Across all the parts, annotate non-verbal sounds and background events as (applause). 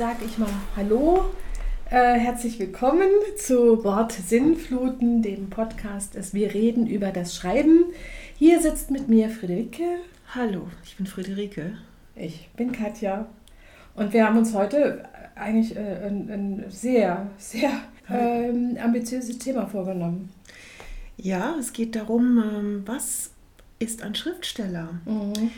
sage ich mal Hallo, äh, herzlich willkommen zu Wort Sinnfluten, dem Podcast es Wir reden über das Schreiben. Hier sitzt mit mir Friederike. Hallo, ich bin Friederike. Ich bin Katja. Und wir haben uns heute eigentlich äh, ein, ein, sehr, sehr ähm, ambitiöses Thema vorgenommen. Ja, es geht darum, ähm, was ist ein Schriftsteller? Mhm.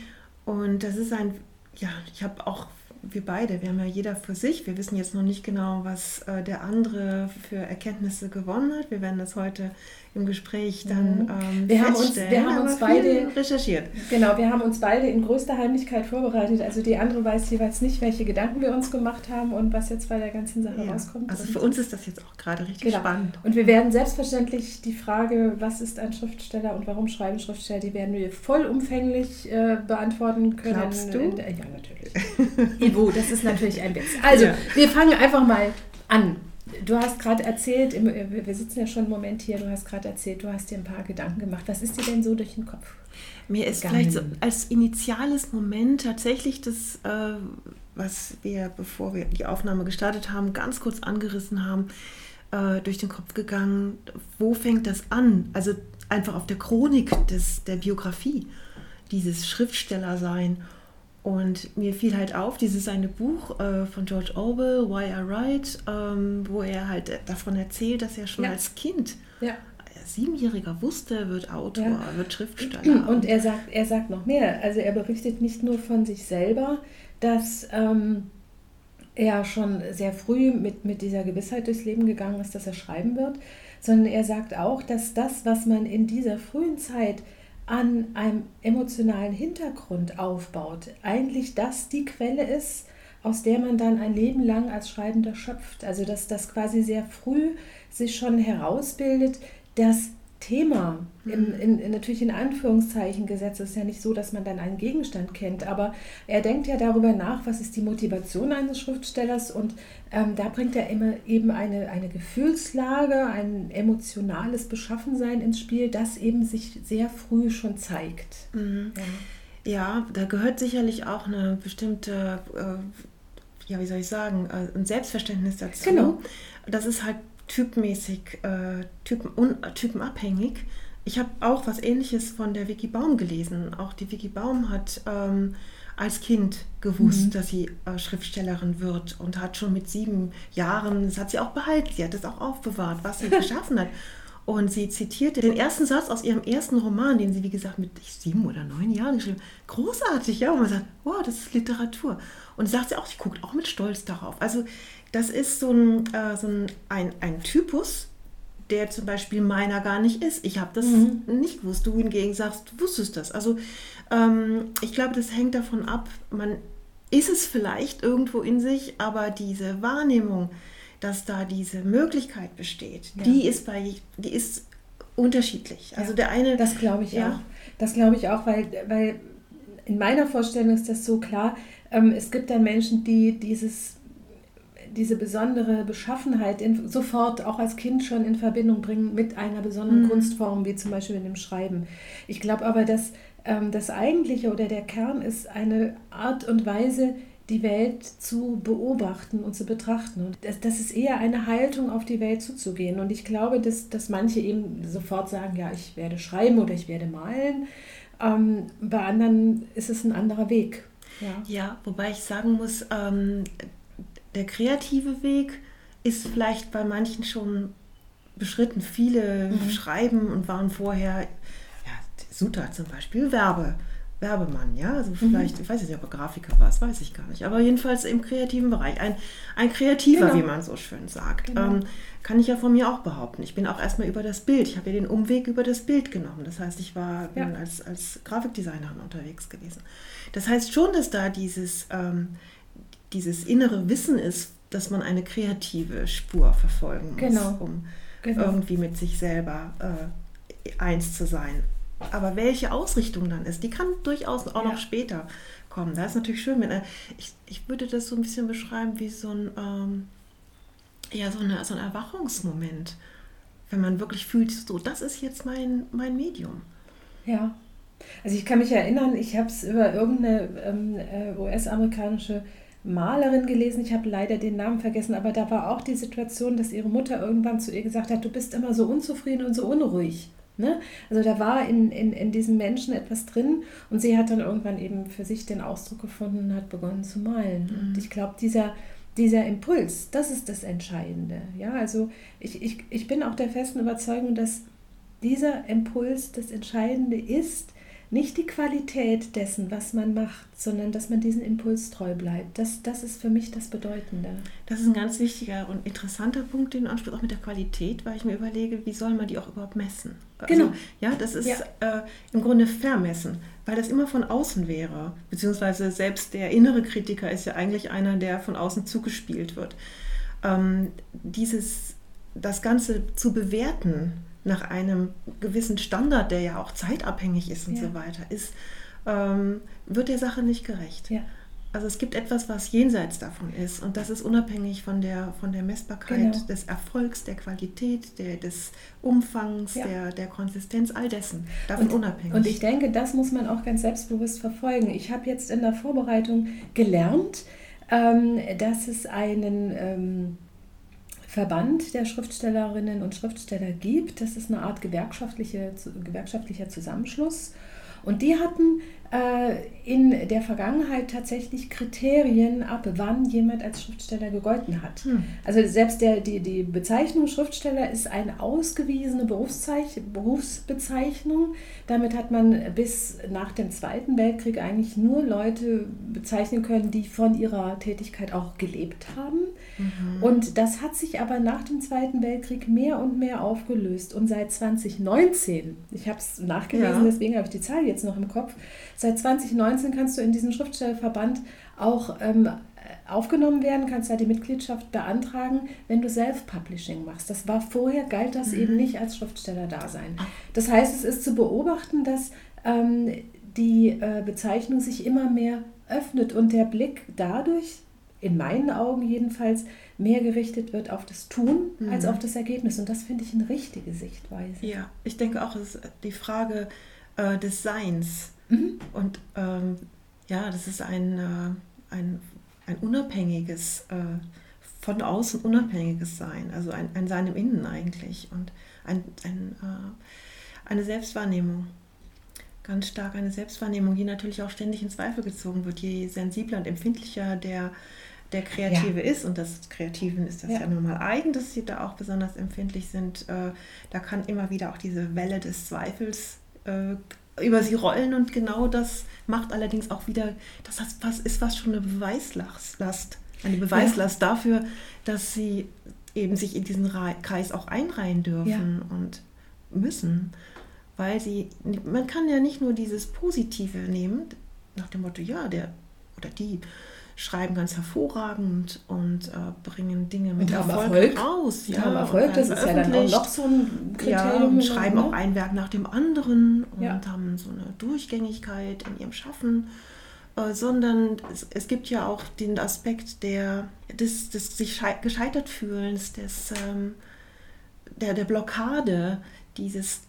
Und das ist ein, ja, ich habe auch wir beide, wir haben ja jeder für sich. Wir wissen jetzt noch nicht genau, was äh, der andere für Erkenntnisse gewonnen hat. Wir werden das heute im Gespräch dann ähm, wir haben uns, wir haben uns beide recherchiert. Genau, wir haben uns beide in größter Heimlichkeit vorbereitet. Also die andere weiß jeweils nicht, welche Gedanken wir uns gemacht haben und was jetzt bei der ganzen Sache ja. rauskommt. Also für uns ist das jetzt auch gerade richtig genau. spannend. Und wir werden selbstverständlich die Frage, was ist ein Schriftsteller und warum schreiben Schriftsteller, die werden wir vollumfänglich äh, beantworten können. Glaubst du? In, ja, natürlich. (laughs) Ivo, das ist natürlich ein Witz. Also, ja. wir fangen einfach mal an. Du hast gerade erzählt, wir sitzen ja schon einen Moment hier, du hast gerade erzählt, du hast dir ein paar Gedanken gemacht. Was ist dir denn so durch den Kopf? Mir ist gegangen? vielleicht so als initiales Moment tatsächlich das, äh, was wir, bevor wir die Aufnahme gestartet haben, ganz kurz angerissen haben, äh, durch den Kopf gegangen. Wo fängt das an? Also einfach auf der Chronik des, der Biografie, dieses Schriftstellersein. Und mir fiel halt auf, dieses eine Buch äh, von George Orwell, Why I Write, ähm, wo er halt davon erzählt, dass er schon ja. als Kind, ja. Siebenjähriger wusste, er wird Autor, ja. er wird Schriftsteller. Und er sagt, er sagt noch mehr. Also er berichtet nicht nur von sich selber, dass ähm, er schon sehr früh mit, mit dieser Gewissheit durchs Leben gegangen ist, dass er schreiben wird, sondern er sagt auch, dass das, was man in dieser frühen Zeit an einem emotionalen Hintergrund aufbaut, eigentlich das die Quelle ist, aus der man dann ein Leben lang als Schreibender schöpft. Also dass das quasi sehr früh sich schon herausbildet, dass Thema, in, mhm. in, in, natürlich in Anführungszeichen gesetzt, ist ja nicht so, dass man dann einen Gegenstand kennt, aber er denkt ja darüber nach, was ist die Motivation eines Schriftstellers und ähm, da bringt er immer eben eine, eine Gefühlslage, ein emotionales Beschaffensein ins Spiel, das eben sich sehr früh schon zeigt. Mhm. Ja. ja. da gehört sicherlich auch eine bestimmte, äh, ja, wie soll ich sagen, äh, ein Selbstverständnis dazu. Genau. Das ist halt typmäßig, äh, typen, un, typenabhängig. Ich habe auch was Ähnliches von der Vicky Baum gelesen. Auch die Vicky Baum hat ähm, als Kind gewusst, mhm. dass sie äh, Schriftstellerin wird und hat schon mit sieben Jahren, das hat sie auch behalten, sie hat es auch aufbewahrt, was sie (laughs) geschaffen hat. Und sie zitierte den ersten Satz aus ihrem ersten Roman, den sie, wie gesagt, mit sieben oder neun Jahren geschrieben hat. Großartig, ja. Und man sagt, wow, das ist Literatur. Und sagt sie auch, sie guckt auch mit Stolz darauf. Also das ist so ein, äh, so ein, ein, ein Typus, der zum Beispiel meiner gar nicht ist. Ich habe das mhm. nicht gewusst. Du hingegen sagst, du wusstest das. Also ähm, ich glaube, das hängt davon ab, man ist es vielleicht irgendwo in sich, aber diese Wahrnehmung, dass da diese Möglichkeit besteht, ja. die ist bei, die ist unterschiedlich. Also ja, der eine. Das glaube ich ja. auch. Das glaube ich auch, weil, weil in meiner Vorstellung ist das so klar. Ähm, es gibt dann Menschen, die dieses diese besondere Beschaffenheit in, sofort auch als Kind schon in Verbindung bringen mit einer besonderen mhm. Kunstform, wie zum Beispiel in dem Schreiben. Ich glaube aber, dass ähm, das Eigentliche oder der Kern ist eine Art und Weise, die Welt zu beobachten und zu betrachten. Und das, das, ist eher eine Haltung, auf die Welt zuzugehen. Und ich glaube, dass, dass manche eben sofort sagen, ja, ich werde schreiben oder ich werde malen. Ähm, bei anderen ist es ein anderer Weg. Ja, ja wobei ich sagen muss, ähm, der kreative Weg ist vielleicht bei manchen schon beschritten. Viele mhm. schreiben und waren vorher, ja, Suta zum Beispiel, Werbe. Werbemann, ja, also mhm. vielleicht, mhm. ich weiß nicht, ob er Grafiker war, das weiß ich gar nicht, aber jedenfalls im kreativen Bereich, ein, ein Kreativer, genau. wie man so schön sagt, genau. ähm, kann ich ja von mir auch behaupten. Ich bin auch erstmal über das Bild, ich habe ja den Umweg über das Bild genommen, das heißt, ich war ja. als, als Grafikdesignerin unterwegs gewesen. Das heißt schon, dass da dieses, ähm, dieses innere Wissen ist, dass man eine kreative Spur verfolgen muss, genau. um genau. irgendwie mit sich selber äh, eins zu sein. Aber welche Ausrichtung dann ist, die kann durchaus auch ja. noch später kommen. Da ist natürlich schön, wenn er, ich, ich würde das so ein bisschen beschreiben wie so ein, ähm, ja, so, eine, so ein Erwachungsmoment, wenn man wirklich fühlt, so, das ist jetzt mein, mein Medium. Ja. Also ich kann mich erinnern, ich habe es über irgendeine ähm, äh, US-amerikanische Malerin gelesen, ich habe leider den Namen vergessen, aber da war auch die Situation, dass ihre Mutter irgendwann zu ihr gesagt hat, du bist immer so unzufrieden und so unruhig. Ne? Also da war in, in, in diesem Menschen etwas drin und sie hat dann irgendwann eben für sich den Ausdruck gefunden und hat begonnen zu malen. Mhm. Und ich glaube, dieser, dieser Impuls, das ist das Entscheidende. Ja, also ich, ich, ich bin auch der festen Überzeugung, dass dieser Impuls das Entscheidende ist, nicht die Qualität dessen, was man macht, sondern dass man diesen Impuls treu bleibt. Das, das ist für mich das Bedeutende. Das ist ein ganz wichtiger und interessanter Punkt, den Anspruch auch mit der Qualität, weil ich mir überlege, wie soll man die auch überhaupt messen? Also, genau. ja, das ist ja. Äh, im Grunde vermessen, weil das immer von außen wäre. Beziehungsweise selbst der innere Kritiker ist ja eigentlich einer, der von außen zugespielt wird. Ähm, dieses, das Ganze zu bewerten, nach einem gewissen Standard, der ja auch zeitabhängig ist und ja. so weiter, ist, ähm, wird der Sache nicht gerecht. Ja. Also es gibt etwas, was jenseits davon ist und das ist unabhängig von der, von der Messbarkeit genau. des Erfolgs, der Qualität, der, des Umfangs, ja. der, der Konsistenz, all dessen. Davon und, unabhängig. Und ich denke, das muss man auch ganz selbstbewusst verfolgen. Ich habe jetzt in der Vorbereitung gelernt, ähm, dass es einen... Ähm, Verband der Schriftstellerinnen und Schriftsteller gibt. Das ist eine Art gewerkschaftliche, gewerkschaftlicher Zusammenschluss. Und die hatten äh, in der Vergangenheit tatsächlich Kriterien ab, wann jemand als Schriftsteller gegolten hat. Hm. Also selbst der, die, die Bezeichnung Schriftsteller ist eine ausgewiesene Berufsbezeichnung. Damit hat man bis nach dem Zweiten Weltkrieg eigentlich nur Leute bezeichnen können, die von ihrer Tätigkeit auch gelebt haben. Mhm. Und das hat sich aber nach dem Zweiten Weltkrieg mehr und mehr aufgelöst. Und seit 2019, ich habe es nachgelesen, ja. deswegen habe ich die Zahl jetzt noch im Kopf, Seit 2019 kannst du in diesen Schriftstellerverband auch ähm, aufgenommen werden, kannst da die Mitgliedschaft beantragen, wenn du Self-Publishing machst. Das war vorher, galt das mhm. eben nicht als Schriftsteller-Dasein. Das heißt, es ist zu beobachten, dass ähm, die äh, Bezeichnung sich immer mehr öffnet und der Blick dadurch, in meinen Augen jedenfalls, mehr gerichtet wird auf das Tun mhm. als auf das Ergebnis. Und das finde ich eine richtige Sichtweise. Ja, ich denke auch, es ist die Frage äh, des Seins Mhm. Und ähm, ja, das ist ein, äh, ein, ein unabhängiges, äh, von außen unabhängiges Sein, also ein, ein Sein im Innen eigentlich und ein, ein, äh, eine Selbstwahrnehmung. Ganz stark eine Selbstwahrnehmung, die natürlich auch ständig in Zweifel gezogen wird. Je sensibler und empfindlicher der, der Kreative ja. ist, und das Kreativen ist das ja. ja nun mal eigen, dass sie da auch besonders empfindlich sind, äh, da kann immer wieder auch diese Welle des Zweifels äh, über sie rollen und genau das macht allerdings auch wieder, das ist fast schon eine Beweislast, eine Beweislast ja. dafür, dass sie eben sich in diesen Kreis auch einreihen dürfen ja. und müssen, weil sie, man kann ja nicht nur dieses Positive nehmen, nach dem Motto, ja, der oder die schreiben ganz hervorragend und äh, bringen Dinge mit Erfolg, Erfolg, raus. Ja, haben Erfolg, das ist ja dann auch noch so ein Kriterium. Ja, und schreiben auch ein Werk nach dem anderen und ja. haben so eine Durchgängigkeit in ihrem Schaffen. Äh, sondern es, es, gibt ja auch den Aspekt der, des, des sich gescheitert fühlens, des, ähm, der, der Blockade, dieses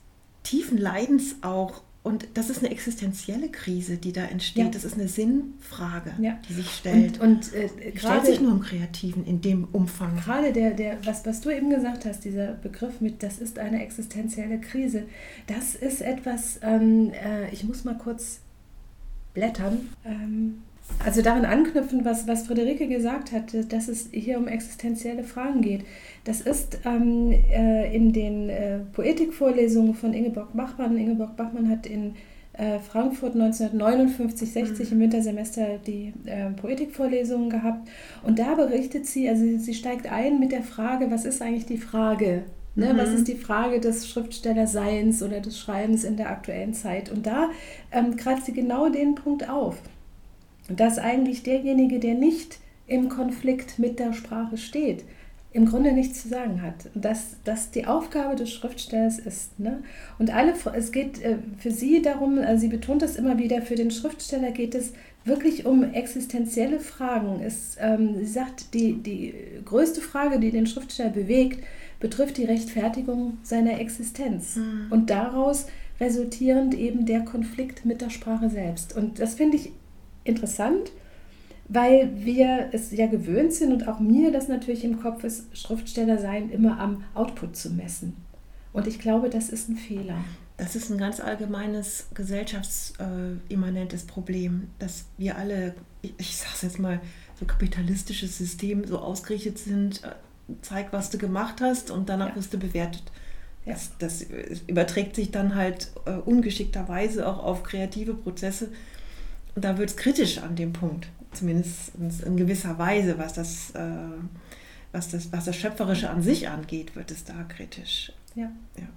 tiefen Leidens auch und das ist eine existenzielle Krise, die da entsteht. Ja. Das ist eine Sinnfrage, ja. die sich stellt. Und, und äh, stellt sich nur im Kreativen in dem Umfang. Gerade der, der, was, was du eben gesagt hast, dieser Begriff mit, das ist eine existenzielle Krise, das ist etwas, ähm, äh, ich muss mal kurz blättern. Ähm, also daran anknüpfen, was, was Friederike gesagt hat, dass es hier um existenzielle Fragen geht. Das ist ähm, äh, in den äh, Poetikvorlesungen von Ingeborg Bachmann. Ingeborg Bachmann hat in äh, Frankfurt 1959, 60 mhm. im Wintersemester die äh, Poetikvorlesungen gehabt. Und da berichtet sie, also sie steigt ein mit der Frage, was ist eigentlich die Frage Ne, mhm. Was ist die Frage des Schriftstellerseins oder des Schreibens in der aktuellen Zeit? Und da ähm, kratzt sie genau den Punkt auf dass eigentlich derjenige, der nicht im Konflikt mit der Sprache steht, im Grunde nichts zu sagen hat. Dass das die Aufgabe des Schriftstellers ist. Ne? Und alle, es geht äh, für sie darum, also sie betont das immer wieder, für den Schriftsteller geht es wirklich um existenzielle Fragen. Es, ähm, sie sagt, die, die größte Frage, die den Schriftsteller bewegt, betrifft die Rechtfertigung seiner Existenz. Mhm. Und daraus resultierend eben der Konflikt mit der Sprache selbst. Und das finde ich interessant, weil wir es ja gewöhnt sind und auch mir das natürlich im Kopf ist, Schriftsteller sein, immer am Output zu messen. Und ich glaube, das ist ein Fehler. Das ist ein ganz allgemeines gesellschaftsimmanentes Problem, dass wir alle, ich sage es jetzt mal, so kapitalistisches System so ausgerichtet sind, äh, zeig, was du gemacht hast und danach ja. wirst du bewertet. Ja. Das, das, überträgt sich dann halt äh, ungeschickterweise auch auf kreative Prozesse. Und da wird es kritisch an dem Punkt, zumindest in gewisser Weise, was das, äh, was, das, was das Schöpferische an sich angeht, wird es da kritisch. Ja. ja.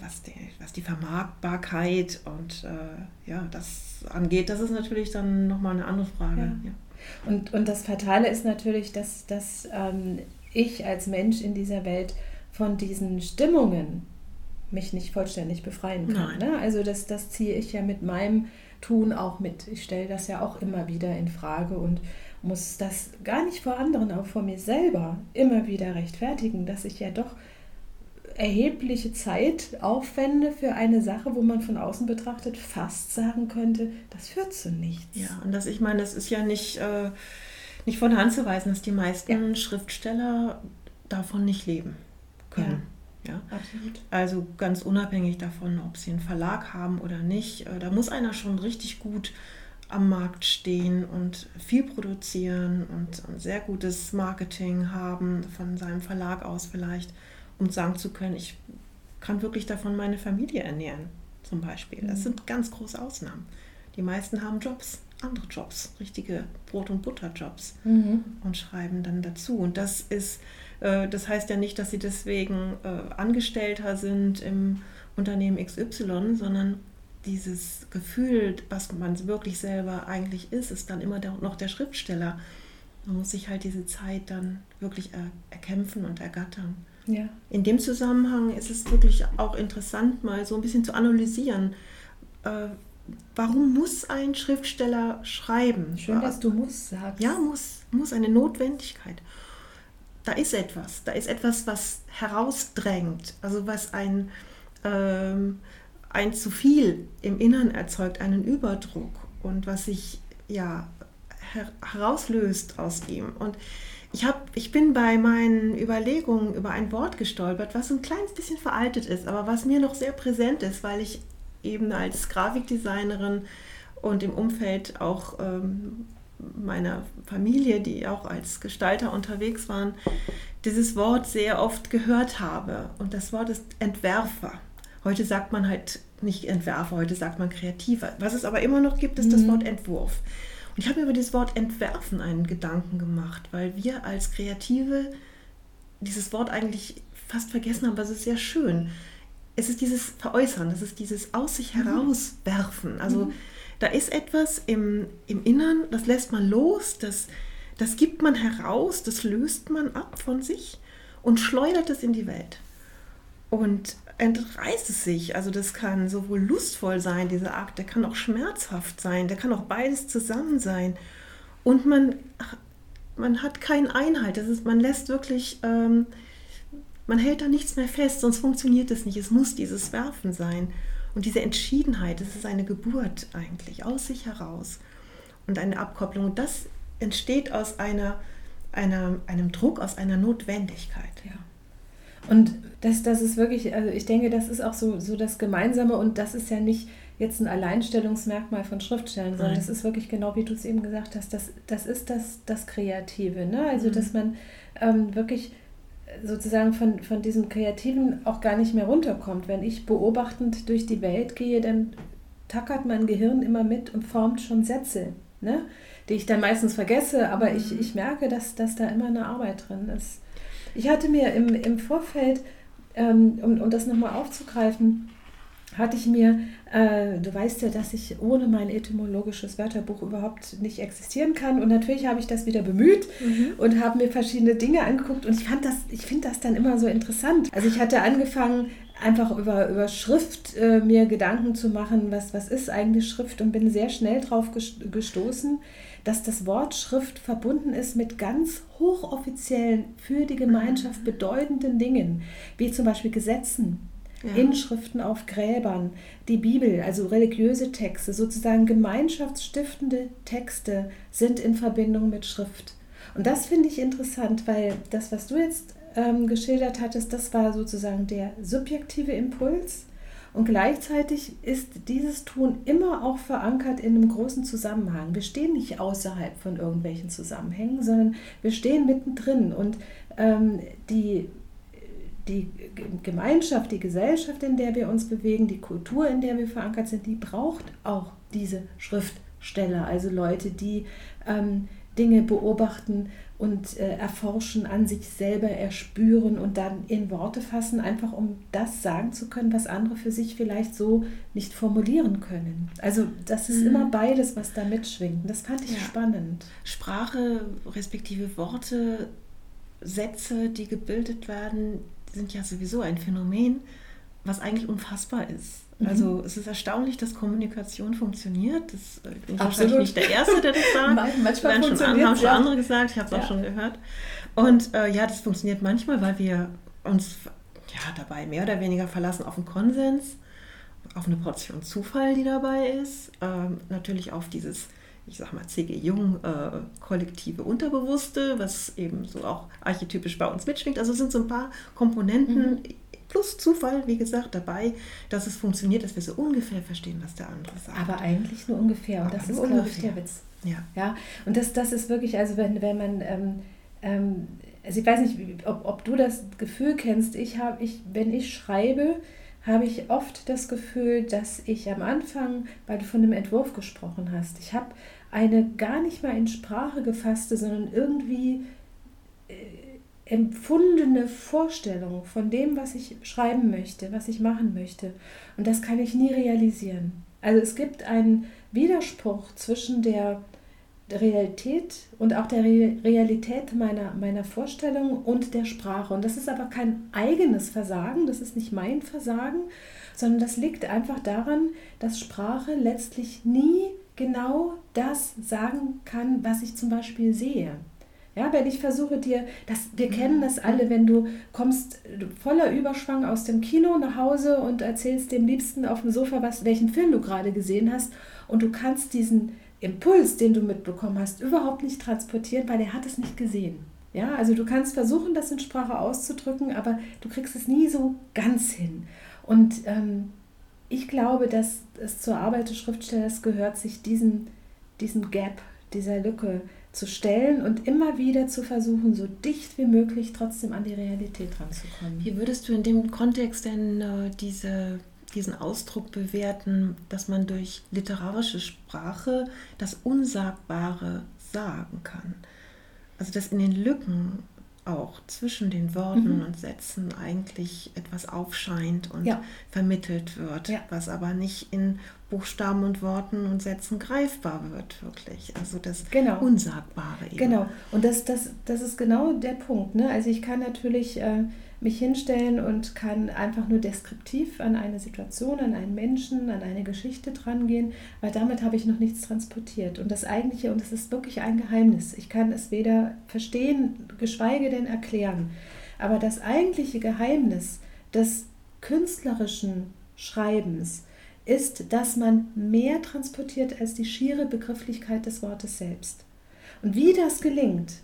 Was, die, was die Vermarktbarkeit und äh, ja, das angeht, das ist natürlich dann nochmal eine andere Frage. Ja. Ja. Und, und das Fatale ist natürlich, dass, dass ähm, ich als Mensch in dieser Welt von diesen Stimmungen mich nicht vollständig befreien kann. Ne? Also das, das ziehe ich ja mit meinem Tun auch mit. Ich stelle das ja auch immer wieder in Frage und muss das gar nicht vor anderen, auch vor mir selber immer wieder rechtfertigen, dass ich ja doch erhebliche Zeit aufwende für eine Sache, wo man von außen betrachtet fast sagen könnte, das führt zu nichts. Ja, und das, ich meine, das ist ja nicht, äh, nicht von der Hand zu weisen, dass die meisten ja. Schriftsteller davon nicht leben können. Ja. Ja. absolut. Also ganz unabhängig davon, ob sie einen Verlag haben oder nicht, äh, da muss einer schon richtig gut am Markt stehen und viel produzieren und ein sehr gutes Marketing haben, von seinem Verlag aus vielleicht um sagen zu können, ich kann wirklich davon meine Familie ernähren, zum Beispiel. Das mhm. sind ganz große Ausnahmen. Die meisten haben Jobs, andere Jobs, richtige Brot- und Butterjobs mhm. und schreiben dann dazu. Und das ist, das heißt ja nicht, dass sie deswegen äh, Angestellter sind im Unternehmen XY, sondern dieses Gefühl, was man wirklich selber eigentlich ist, ist dann immer noch der Schriftsteller. Man muss sich halt diese Zeit dann wirklich er, erkämpfen und ergattern. Ja. In dem Zusammenhang ist es wirklich auch interessant, mal so ein bisschen zu analysieren. Äh, warum muss ein Schriftsteller schreiben? Schön, dass du muss sagst. Ja, muss, muss eine Notwendigkeit. Da ist etwas, da ist etwas, was herausdrängt, also was ein, ähm, ein zu viel im Innern erzeugt, einen Überdruck und was sich ja her herauslöst aus ihm. Und ich, hab, ich bin bei meinen Überlegungen über ein Wort gestolpert, was ein kleines bisschen veraltet ist, aber was mir noch sehr präsent ist, weil ich eben als Grafikdesignerin und im Umfeld auch ähm, meiner Familie, die auch als Gestalter unterwegs waren, dieses Wort sehr oft gehört habe. Und das Wort ist Entwerfer. Heute sagt man halt nicht Entwerfer, heute sagt man Kreativer. Was es aber immer noch gibt, ist mhm. das Wort Entwurf. Und ich habe mir über dieses Wort entwerfen einen Gedanken gemacht, weil wir als Kreative dieses Wort eigentlich fast vergessen haben, aber es ist sehr schön. Es ist dieses Veräußern, das ist dieses aus sich mhm. herauswerfen. Also mhm. Da ist etwas im, im Innern, das lässt man los, das, das gibt man heraus, das löst man ab von sich und schleudert es in die Welt. Und entreißt es sich. Also das kann sowohl lustvoll sein, dieser Akt, der kann auch schmerzhaft sein, der kann auch beides zusammen sein. Und man, man hat keinen Einhalt. Das ist, man lässt wirklich, ähm, man hält da nichts mehr fest, sonst funktioniert es nicht. Es muss dieses Werfen sein. Und diese Entschiedenheit, das ist eine Geburt eigentlich, aus sich heraus. Und eine Abkopplung. Und das entsteht aus einer, einer, einem Druck, aus einer Notwendigkeit. Ja. Und das, das ist wirklich, also ich denke, das ist auch so, so das Gemeinsame und das ist ja nicht jetzt ein Alleinstellungsmerkmal von Schriftstellern, sondern das ist wirklich genau wie du es eben gesagt hast, das, das ist das, das Kreative. Ne? Also, mhm. dass man ähm, wirklich sozusagen von, von diesem Kreativen auch gar nicht mehr runterkommt. Wenn ich beobachtend durch die Welt gehe, dann tackert mein Gehirn immer mit und formt schon Sätze, ne? die ich dann meistens vergesse, aber mhm. ich, ich merke, dass, dass da immer eine Arbeit drin ist. Ich hatte mir im, im Vorfeld, ähm, um, um das nochmal aufzugreifen, hatte ich mir, äh, du weißt ja, dass ich ohne mein etymologisches Wörterbuch überhaupt nicht existieren kann. Und natürlich habe ich das wieder bemüht mhm. und habe mir verschiedene Dinge angeguckt. Und ich fand das, ich finde das dann immer so interessant. Also ich hatte angefangen, einfach über, über Schrift äh, mir Gedanken zu machen, was, was ist eigentlich Schrift und bin sehr schnell drauf gestoßen, dass das Wort Schrift verbunden ist mit ganz hochoffiziellen, für die Gemeinschaft bedeutenden Dingen, wie zum Beispiel Gesetzen ja. Inschriften auf Gräbern, die Bibel, also religiöse Texte, sozusagen gemeinschaftsstiftende Texte sind in Verbindung mit Schrift. Und das finde ich interessant, weil das, was du jetzt ähm, geschildert hattest, das war sozusagen der subjektive Impuls. Und gleichzeitig ist dieses Tun immer auch verankert in einem großen Zusammenhang. Wir stehen nicht außerhalb von irgendwelchen Zusammenhängen, sondern wir stehen mittendrin. Und ähm, die die Gemeinschaft, die Gesellschaft, in der wir uns bewegen, die Kultur, in der wir verankert sind, die braucht auch diese Schriftsteller, also Leute, die ähm, Dinge beobachten und äh, erforschen, an sich selber erspüren und dann in Worte fassen, einfach um das sagen zu können, was andere für sich vielleicht so nicht formulieren können. Also das ist mhm. immer beides, was da mitschwingt. Das fand ich ja. spannend. Sprache respektive Worte, Sätze, die gebildet werden, sind ja sowieso ein Phänomen, was eigentlich unfassbar ist. Mhm. Also es ist erstaunlich, dass Kommunikation funktioniert. Das äh, bin ich wahrscheinlich nicht der Erste, der das sagt. (laughs) manchmal schon, an, haben schon ja. andere gesagt, ich habe es ja. auch schon gehört. Und äh, ja, das funktioniert manchmal, weil wir uns ja, dabei mehr oder weniger verlassen auf einen Konsens, auf eine Portion Zufall, die dabei ist, ähm, natürlich auf dieses ich sag mal, C.G. Jung, äh, kollektive Unterbewusste, was eben so auch archetypisch bei uns mitschwingt. Also es sind so ein paar Komponenten mhm. plus Zufall, wie gesagt, dabei, dass es funktioniert, dass wir so ungefähr verstehen, was der andere sagt. Aber eigentlich nur ungefähr. Und Aber das ist, glaube ich, der Witz. Ja. ja. Und das, das ist wirklich, also wenn, wenn man. Ähm, ähm, also ich weiß nicht, ob, ob du das Gefühl kennst, ich habe, ich, wenn ich schreibe, habe ich oft das Gefühl, dass ich am Anfang, weil du von dem Entwurf gesprochen hast, ich habe eine gar nicht mal in Sprache gefasste, sondern irgendwie äh, empfundene Vorstellung von dem, was ich schreiben möchte, was ich machen möchte. Und das kann ich nie realisieren. Also es gibt einen Widerspruch zwischen der Realität und auch der Realität meiner, meiner Vorstellung und der Sprache. Und das ist aber kein eigenes Versagen, das ist nicht mein Versagen, sondern das liegt einfach daran, dass Sprache letztlich nie genau das sagen kann, was ich zum Beispiel sehe. Ja, wenn ich versuche dir, das, wir kennen das alle, wenn du kommst voller Überschwang aus dem Kino nach Hause und erzählst dem Liebsten auf dem Sofa, was, welchen Film du gerade gesehen hast und du kannst diesen Impuls, den du mitbekommen hast, überhaupt nicht transportieren, weil er hat es nicht gesehen. Ja, also du kannst versuchen, das in Sprache auszudrücken, aber du kriegst es nie so ganz hin. Und ähm, ich glaube, dass es zur Arbeit des Schriftstellers gehört, sich diesen, diesen Gap, dieser Lücke zu stellen und immer wieder zu versuchen, so dicht wie möglich trotzdem an die Realität ranzukommen. Wie würdest du in dem Kontext denn äh, diese, diesen Ausdruck bewerten, dass man durch literarische Sprache das Unsagbare sagen kann? Also dass in den Lücken auch zwischen den Worten mhm. und Sätzen eigentlich etwas aufscheint und ja. vermittelt wird, ja. was aber nicht in Buchstaben und Worten und Sätzen greifbar wird, wirklich. Also das genau. Unsagbare eben. Genau, und das, das, das ist genau der Punkt. Ne? Also ich kann natürlich äh, mich hinstellen und kann einfach nur deskriptiv an eine Situation, an einen Menschen, an eine Geschichte drangehen, weil damit habe ich noch nichts transportiert. Und das eigentliche, und es ist wirklich ein Geheimnis, ich kann es weder verstehen, geschweige denn erklären. Aber das eigentliche Geheimnis des künstlerischen Schreibens ist, dass man mehr transportiert als die schiere Begrifflichkeit des Wortes selbst. Und wie das gelingt,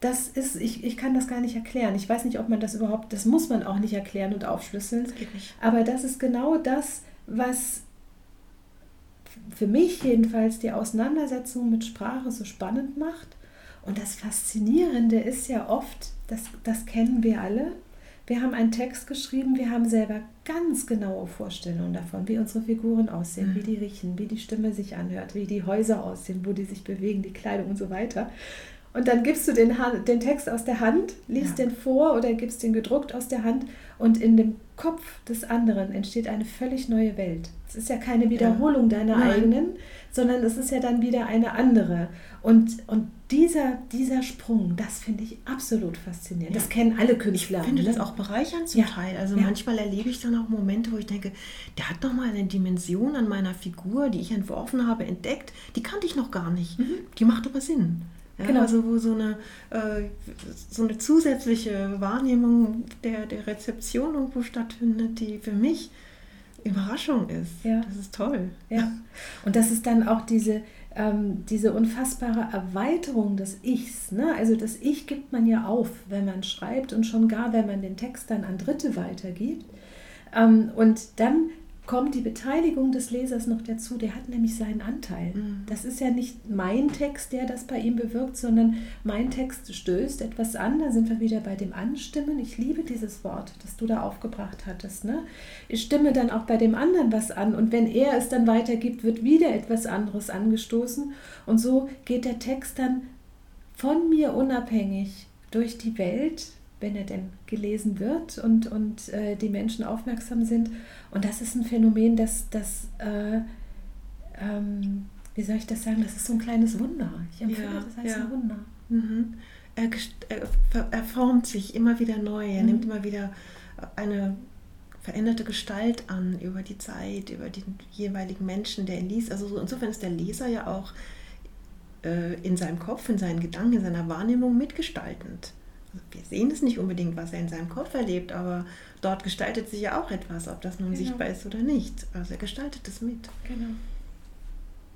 das ist, ich, ich kann das gar nicht erklären. Ich weiß nicht, ob man das überhaupt, das muss man auch nicht erklären und aufschlüsseln. Das. Aber das ist genau das, was für mich jedenfalls die Auseinandersetzung mit Sprache so spannend macht. Und das Faszinierende ist ja oft, das, das kennen wir alle, wir haben einen Text geschrieben, wir haben selber ganz genaue Vorstellungen davon, wie unsere Figuren aussehen, mhm. wie die riechen, wie die Stimme sich anhört, wie die Häuser aussehen, wo die sich bewegen, die Kleidung und so weiter. Und dann gibst du den, den Text aus der Hand, liest ja. den vor oder gibst den gedruckt aus der Hand und in dem Kopf des anderen entsteht eine völlig neue Welt. Es ist ja keine Wiederholung ja. deiner Nein. eigenen, sondern es ist ja dann wieder eine andere. Und, und dieser, dieser Sprung, das finde ich absolut faszinierend. Ja. Das kennen alle Künstler. Ich finde ne? das auch bereichernd zum ja. Teil. Also manchmal erlebe ich dann auch Momente, wo ich denke, der hat doch mal eine Dimension an meiner Figur, die ich entworfen habe, entdeckt. Die kannte ich noch gar nicht. Mhm. Die macht aber Sinn. Ja, genau. Also wo so eine, äh, so eine zusätzliche Wahrnehmung der, der Rezeption irgendwo stattfindet, die für mich Überraschung ist. Ja. Das ist toll. Ja. Und das ist dann auch diese, ähm, diese unfassbare Erweiterung des Ichs. Ne? Also das Ich gibt man ja auf, wenn man schreibt und schon gar, wenn man den Text dann an Dritte weitergibt. Ähm, und dann kommt die Beteiligung des Lesers noch dazu, der hat nämlich seinen Anteil. Mhm. Das ist ja nicht mein Text, der das bei ihm bewirkt, sondern mein Text stößt etwas an. Da sind wir wieder bei dem Anstimmen. Ich liebe dieses Wort, das du da aufgebracht hattest. Ne? Ich stimme dann auch bei dem anderen was an und wenn er es dann weitergibt, wird wieder etwas anderes angestoßen und so geht der Text dann von mir unabhängig durch die Welt wenn er denn gelesen wird und, und äh, die Menschen aufmerksam sind. Und das ist ein Phänomen, das, das äh, ähm, wie soll ich das sagen, das ist so ein kleines Wunder. Ich empfinde ja, das als ja. ein Wunder. Mhm. Er, er, er, formt sich immer wieder neu, er mhm. nimmt immer wieder eine veränderte Gestalt an über die Zeit, über den jeweiligen Menschen, der ihn liest. Also insofern ist der Leser ja auch äh, in seinem Kopf, in seinen Gedanken, in seiner Wahrnehmung mitgestaltend wir sehen es nicht unbedingt, was er in seinem Kopf erlebt, aber dort gestaltet sich ja auch etwas, ob das nun genau. sichtbar ist oder nicht. Also er gestaltet es mit. Genau.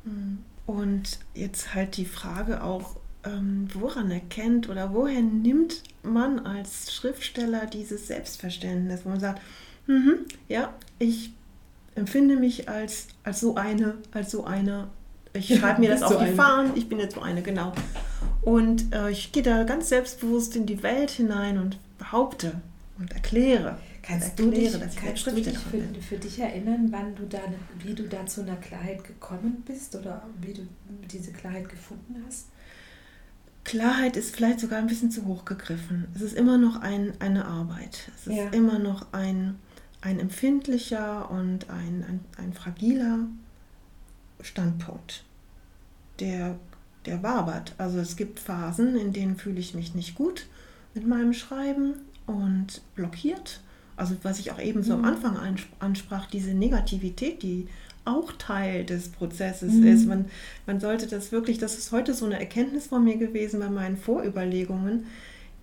Hm. Und jetzt halt die Frage auch, ähm, woran erkennt oder woher nimmt man als Schriftsteller dieses Selbstverständnis, wo man sagt, mhm, ja, ich empfinde mich als, als so eine, als so einer, ich schreibe mir das auf so die Fahnen, ich bin jetzt so eine, genau. Und äh, ich gehe da ganz selbstbewusst in die Welt hinein und behaupte und erkläre. Kannst erkläre, du dich, kannst du dich für, für, dich erinnern, wann du da, wie du da zu einer Klarheit gekommen bist oder wie du diese Klarheit gefunden hast? Klarheit ist vielleicht sogar ein bisschen zu hoch gegriffen. Es ist immer noch ein, eine Arbeit. Es ist ja. immer noch ein, ein empfindlicher und ein, ein, ein fragiler Standpunkt, der der wabert. Also es gibt Phasen, in denen fühle ich mich nicht gut mit meinem Schreiben und blockiert. Also was ich auch eben so am mhm. Anfang ansprach, diese Negativität, die auch Teil des Prozesses mhm. ist. Man, man sollte das wirklich, das ist heute so eine Erkenntnis von mir gewesen bei meinen Vorüberlegungen,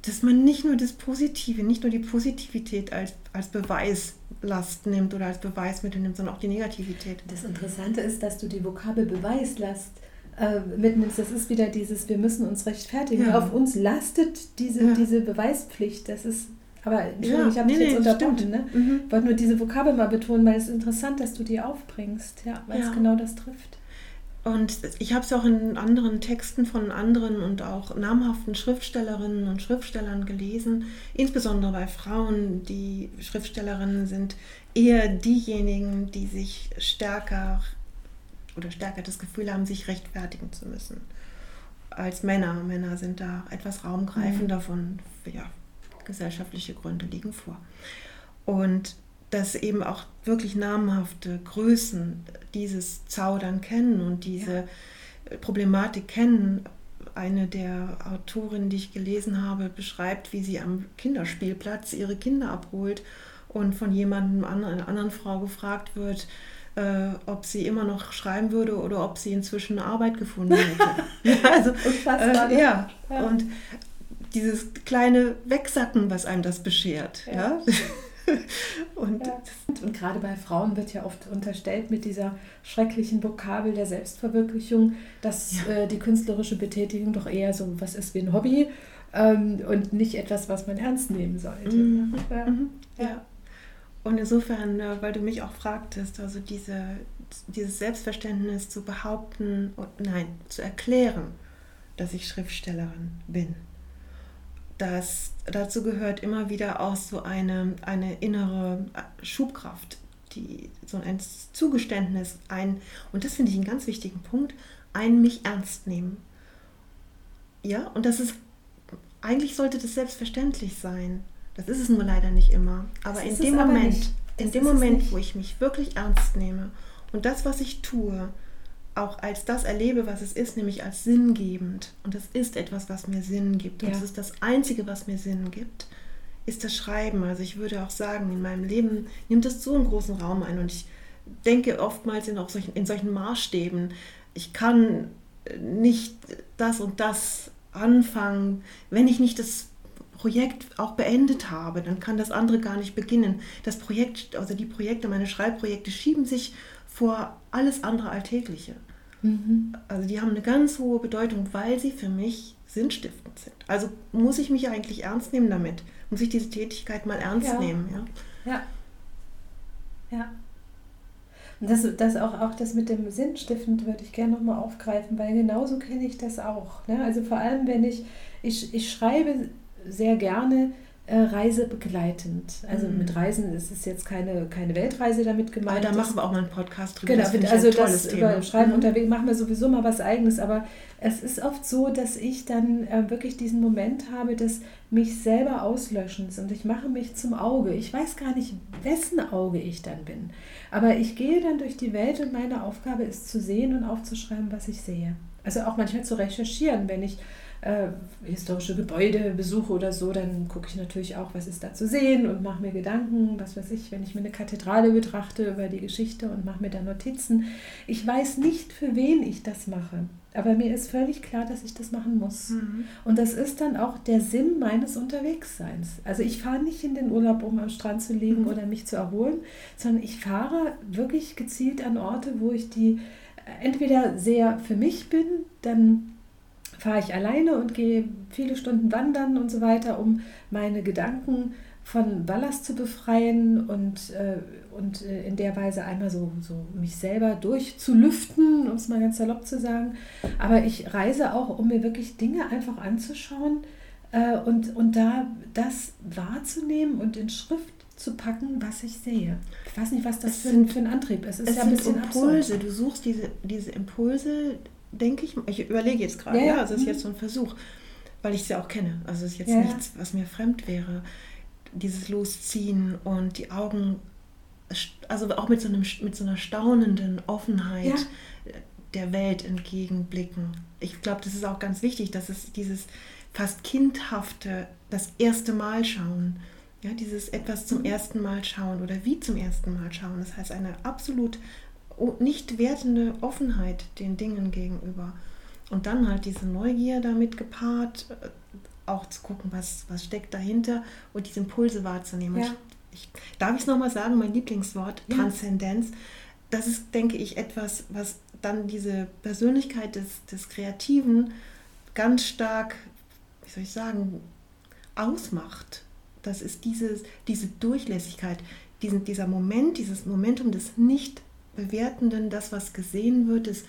dass man nicht nur das Positive, nicht nur die Positivität als, als Beweislast nimmt oder als Beweismittel nimmt, sondern auch die Negativität. Das Interessante ist, dass du die Vokabel Beweislast äh, mitnimmst. Das ist wieder dieses, wir müssen uns rechtfertigen. Ja. Auf uns lastet diese, ja. diese Beweispflicht. Das ist, aber Entschuldigung, ja. ich habe nee, dich jetzt nee, unterbrochen. Ne? Mhm. Ich wollte nur diese Vokabel mal betonen, weil es ist interessant, dass du die aufbringst, ja, weil es genau das trifft. Und ich habe es auch in anderen Texten von anderen und auch namhaften Schriftstellerinnen und Schriftstellern gelesen, insbesondere bei Frauen, die Schriftstellerinnen sind, eher diejenigen, die sich stärker oder stärker das Gefühl haben, sich rechtfertigen zu müssen. Als Männer. Männer sind da etwas raumgreifender mhm. von, ja, gesellschaftliche Gründe liegen vor. Und dass eben auch wirklich namhafte Größen dieses Zaudern kennen und diese ja. Problematik kennen. Eine der Autorinnen, die ich gelesen habe, beschreibt, wie sie am Kinderspielplatz ihre Kinder abholt und von jemandem, einer anderen Frau gefragt wird, äh, ob sie immer noch schreiben würde oder ob sie inzwischen eine Arbeit gefunden hätte. (laughs) also, äh, ne? ja. ja. und dieses kleine Wegsacken, was einem das beschert. Ja. ja? (laughs) und, ja. und gerade bei Frauen wird ja oft unterstellt mit dieser schrecklichen Vokabel der Selbstverwirklichung, dass ja. äh, die künstlerische Betätigung doch eher so was ist wie ein Hobby ähm, und nicht etwas, was man ernst nehmen sollte. Mhm. Ja. Mhm. ja. Und insofern, äh, weil du mich auch fragtest, also diese, dieses Selbstverständnis zu behaupten, nein, zu erklären, dass ich Schriftstellerin bin. Das, dazu gehört immer wieder auch so eine, eine innere Schubkraft, die, so ein Zugeständnis, ein, und das finde ich einen ganz wichtigen Punkt, ein mich ernst nehmen. Ja, und das ist, eigentlich sollte das selbstverständlich sein. Das ist es nur leider nicht immer. Aber in dem Moment, in dem Moment, wo ich mich wirklich ernst nehme und das, was ich tue, auch als das erlebe, was es ist, nämlich als sinngebend. Und das ist etwas, was mir Sinn gibt. Und ja. das ist das Einzige, was mir Sinn gibt, ist das Schreiben. Also ich würde auch sagen, in meinem Leben nimmt es so einen großen Raum ein. Und ich denke oftmals in, auch solchen, in solchen Maßstäben, ich kann nicht das und das anfangen. Wenn ich nicht das Projekt auch beendet habe, dann kann das andere gar nicht beginnen. Das Projekt, also die Projekte, meine Schreibprojekte schieben sich vor alles andere Alltägliche. Mhm. Also die haben eine ganz hohe Bedeutung, weil sie für mich sinnstiftend sind. Also muss ich mich eigentlich ernst nehmen damit. Muss ich diese Tätigkeit mal ernst ja. nehmen. Ja. Ja. ja. Und das, das auch, auch das mit dem Sinnstiftend würde ich gerne nochmal aufgreifen, weil genauso kenne ich das auch. Ne? Also vor allem, wenn ich, ich, ich schreibe sehr gerne äh, reisebegleitend. Also mhm. mit Reisen ist es jetzt keine, keine Weltreise damit gemeint. Aber da machen wir auch mal einen Podcast drüber. Genau, das also das Thema. über Schreiben mhm. unterwegs machen wir sowieso mal was eigenes, aber es ist oft so, dass ich dann äh, wirklich diesen Moment habe des mich selber auslöschens und ich mache mich zum Auge. Ich weiß gar nicht, wessen Auge ich dann bin. Aber ich gehe dann durch die Welt und meine Aufgabe ist zu sehen und aufzuschreiben, was ich sehe. Also auch manchmal zu recherchieren, wenn ich äh, historische Gebäude besuche oder so, dann gucke ich natürlich auch, was ist da zu sehen und mache mir Gedanken, was weiß ich, wenn ich mir eine Kathedrale betrachte über die Geschichte und mache mir da Notizen. Ich weiß nicht, für wen ich das mache, aber mir ist völlig klar, dass ich das machen muss. Mhm. Und das ist dann auch der Sinn meines Unterwegsseins. Also ich fahre nicht in den Urlaub, um am Strand zu liegen mhm. oder mich zu erholen, sondern ich fahre wirklich gezielt an Orte, wo ich die entweder sehr für mich bin, dann fahre ich alleine und gehe viele Stunden wandern und so weiter, um meine Gedanken von Ballast zu befreien und, äh, und äh, in der Weise einmal so, so mich selber durchzulüften, um es mal ganz salopp zu sagen. Aber ich reise auch, um mir wirklich Dinge einfach anzuschauen äh, und, und da das wahrzunehmen und in Schrift zu packen, was ich sehe. Ich weiß nicht, was das für, sind, für ein Antrieb ist. Es ist ja ein bisschen Impulse. Absurd. Du suchst diese, diese Impulse, denke ich, ich überlege jetzt gerade, ja, ja, also es ist jetzt so ein Versuch, weil ich sie auch kenne. Also es ist jetzt ja. nichts, was mir fremd wäre. Dieses Losziehen und die Augen, also auch mit so, einem, mit so einer staunenden Offenheit ja. der Welt entgegenblicken. Ich glaube, das ist auch ganz wichtig, dass es dieses fast kindhafte, das erste Mal schauen, ja, dieses etwas zum mhm. ersten Mal schauen oder wie zum ersten Mal schauen. Das heißt, eine absolut nicht wertende Offenheit den Dingen gegenüber. Und dann halt diese Neugier damit gepaart, äh, auch zu gucken, was, was steckt dahinter und diese Impulse wahrzunehmen. Ja. Ich, ich, darf ich es nochmal sagen, mein Lieblingswort, ja. Transzendenz, das ist, denke ich, etwas, was dann diese Persönlichkeit des, des Kreativen ganz stark, wie soll ich sagen, ausmacht. Das ist dieses, diese Durchlässigkeit, diesen, dieser Moment, dieses Momentum des nicht Bewertenden, das, was gesehen wird, ist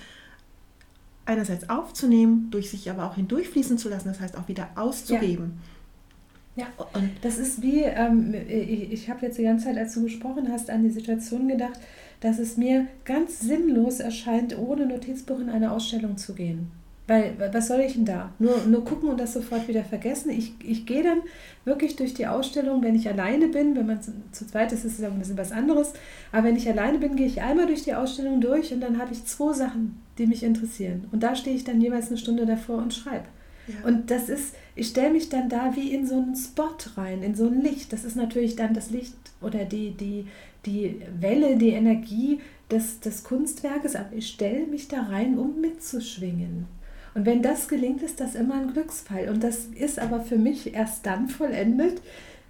einerseits aufzunehmen, durch sich aber auch hindurchfließen zu lassen, das heißt auch wieder auszugeben. Ja, ja. und das ist wie, ähm, ich, ich habe jetzt die ganze Zeit, als du gesprochen hast, an die Situation gedacht, dass es mir ganz sinnlos erscheint, ohne Notizbuch in eine Ausstellung zu gehen. Weil, was soll ich denn da? Nur, nur gucken und das sofort wieder vergessen. Ich, ich gehe dann wirklich durch die Ausstellung, wenn ich alleine bin. Wenn man zu, zu zweit ist, ist es ja ein bisschen was anderes. Aber wenn ich alleine bin, gehe ich einmal durch die Ausstellung durch und dann habe ich zwei Sachen, die mich interessieren. Und da stehe ich dann jeweils eine Stunde davor und schreibe. Ja. Und das ist, ich stelle mich dann da wie in so einen Spot rein, in so ein Licht. Das ist natürlich dann das Licht oder die, die, die Welle, die Energie des, des Kunstwerkes, aber ich stelle mich da rein, um mitzuschwingen. Und wenn das gelingt, ist das immer ein Glücksfall. Und das ist aber für mich erst dann vollendet,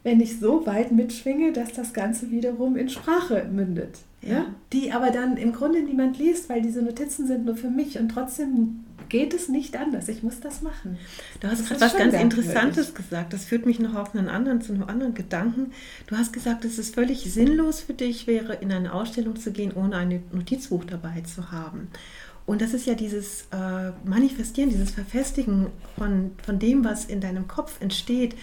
wenn ich so weit mitschwinge, dass das Ganze wiederum in Sprache mündet. Ja. ja. Die aber dann im Grunde niemand liest, weil diese Notizen sind nur für mich und trotzdem geht es nicht anders. Ich muss das machen. Du hast gerade was ganz Interessantes gesagt. Das führt mich noch auf einen anderen, zu einem anderen Gedanken. Du hast gesagt, dass es völlig sinnlos für dich wäre, in eine Ausstellung zu gehen, ohne ein Notizbuch dabei zu haben. Und das ist ja dieses äh, Manifestieren, dieses Verfestigen von, von dem, was in deinem Kopf entsteht,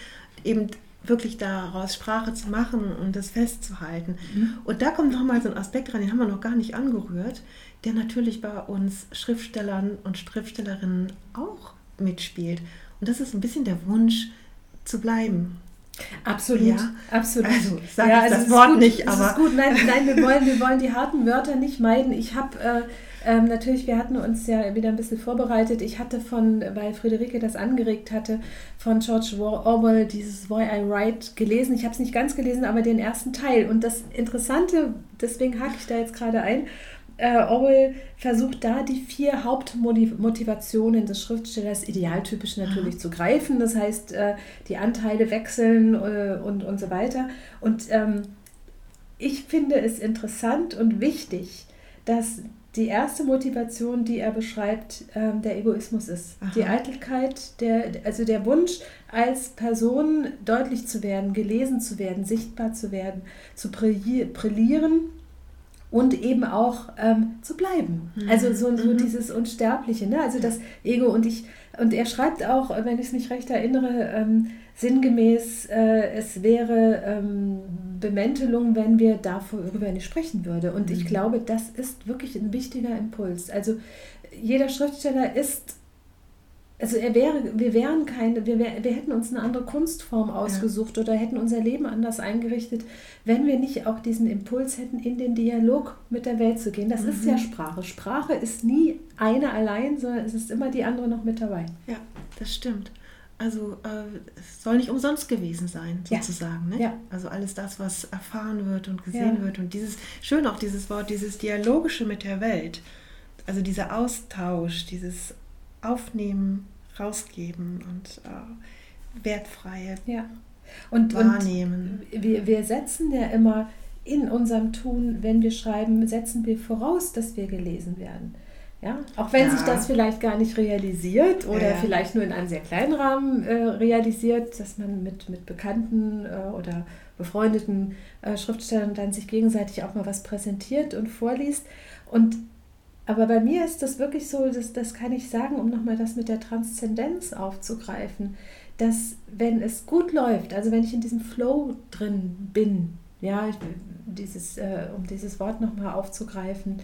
eben wirklich daraus Sprache zu machen und das festzuhalten. Mhm. Und da kommt nochmal so ein Aspekt rein, den haben wir noch gar nicht angerührt, der natürlich bei uns Schriftstellern und Schriftstellerinnen auch mitspielt. Und das ist ein bisschen der Wunsch zu bleiben. Absolut, ja. absolut. Also sage ja, also das Wort gut, nicht, aber. Es ist gut, nein, nein wir, wollen, wir wollen die harten Wörter nicht meiden. Ich habe äh, ähm, natürlich, wir hatten uns ja wieder ein bisschen vorbereitet. Ich hatte von, weil Friederike das angeregt hatte, von George Orwell dieses Why I Write gelesen. Ich habe es nicht ganz gelesen, aber den ersten Teil. Und das Interessante, deswegen hake ich da jetzt gerade ein, äh, Orwell versucht da die vier Hauptmotivationen des Schriftstellers idealtypisch natürlich Aha. zu greifen. Das heißt, äh, die Anteile wechseln äh, und, und so weiter. Und ähm, ich finde es interessant und wichtig, dass die erste Motivation, die er beschreibt, ähm, der Egoismus ist. Aha. Die Eitelkeit, der, also der Wunsch, als Person deutlich zu werden, gelesen zu werden, sichtbar zu werden, zu brillieren und eben auch ähm, zu bleiben. Mhm. Also so, so mhm. dieses Unsterbliche, ne? also das Ego. Und, ich, und er schreibt auch, wenn ich es mich recht erinnere, ähm, sinngemäß, äh, es wäre ähm, Bemäntelung, wenn wir darüber nicht sprechen würden. Und mhm. ich glaube, das ist wirklich ein wichtiger Impuls. Also jeder Schriftsteller ist also er wäre, wir wären keine, wir, wär, wir hätten uns eine andere Kunstform ausgesucht ja. oder hätten unser Leben anders eingerichtet, wenn wir nicht auch diesen Impuls hätten, in den Dialog mit der Welt zu gehen. Das mhm. ist ja Sprache. Sprache ist nie eine allein, sondern es ist immer die andere noch mit dabei. Ja, das stimmt. Also äh, es soll nicht umsonst gewesen sein, sozusagen. Ja. Ne? Ja. Also alles das, was erfahren wird und gesehen ja. wird. Und dieses, schön auch dieses Wort, dieses Dialogische mit der Welt. Also dieser Austausch, dieses Aufnehmen, rausgeben und äh, wertfreie ja. und, wahrnehmen. Und wir, wir setzen ja immer in unserem Tun, wenn wir schreiben, setzen wir voraus, dass wir gelesen werden. Ja, auch wenn ja. sich das vielleicht gar nicht realisiert oder ja. vielleicht nur in einem sehr kleinen Rahmen äh, realisiert, dass man mit, mit bekannten äh, oder befreundeten äh, Schriftstellern dann sich gegenseitig auch mal was präsentiert und vorliest. Und aber bei mir ist das wirklich so, das, das kann ich sagen, um nochmal das mit der Transzendenz aufzugreifen, dass wenn es gut läuft, also wenn ich in diesem Flow drin bin, ja, dieses, äh, um dieses Wort nochmal aufzugreifen,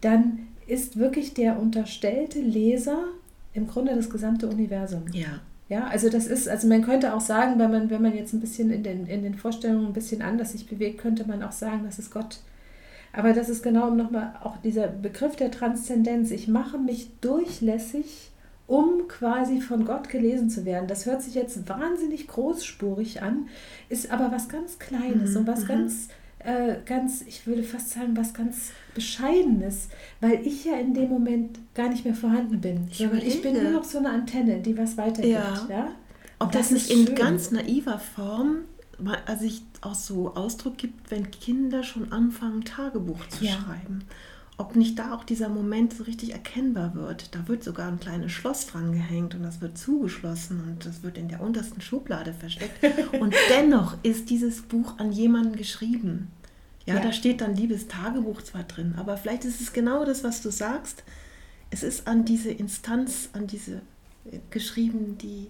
dann ist wirklich der unterstellte Leser im Grunde das gesamte Universum. Ja. Ja, also das ist, also man könnte auch sagen, wenn man, wenn man jetzt ein bisschen in den, in den Vorstellungen ein bisschen anders sich bewegt, könnte man auch sagen, das ist Gott. Aber das ist genau nochmal auch dieser Begriff der Transzendenz. Ich mache mich durchlässig, um quasi von Gott gelesen zu werden. Das hört sich jetzt wahnsinnig großspurig an, ist aber was ganz Kleines mhm. und was mhm. ganz äh, ganz, ich würde fast sagen, was ganz Bescheidenes, weil ich ja in dem Moment gar nicht mehr vorhanden bin. Ich, ich bin nur noch so eine Antenne, die was weitergibt. Ja. ja? Ob das, das nicht in schön. ganz naiver Form also auch so Ausdruck gibt, wenn Kinder schon anfangen, Tagebuch zu ja. schreiben ob nicht da auch dieser Moment so richtig erkennbar wird. Da wird sogar ein kleines Schloss dran gehängt und das wird zugeschlossen und das wird in der untersten Schublade versteckt. (laughs) Und dennoch ist dieses Buch an jemanden geschrieben. Ja, ja, da steht dann liebes Tagebuch zwar drin, aber vielleicht ist es genau das, was du sagst. Es ist an diese Instanz, an diese geschrieben, die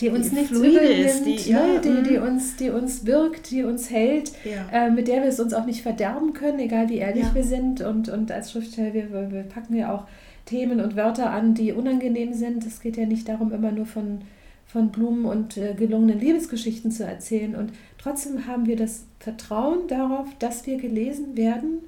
die uns die nicht übel ist, die, ja, ne? die, die, mhm. uns, die uns wirkt, die uns hält, ja. äh, mit der wir es uns auch nicht verderben können, egal wie ehrlich ja. wir sind. Und, und als Schriftsteller, wir, wir packen ja auch Themen und Wörter an, die unangenehm sind. Es geht ja nicht darum, immer nur von, von Blumen und äh, gelungenen Liebesgeschichten zu erzählen. Und trotzdem haben wir das Vertrauen darauf, dass wir gelesen werden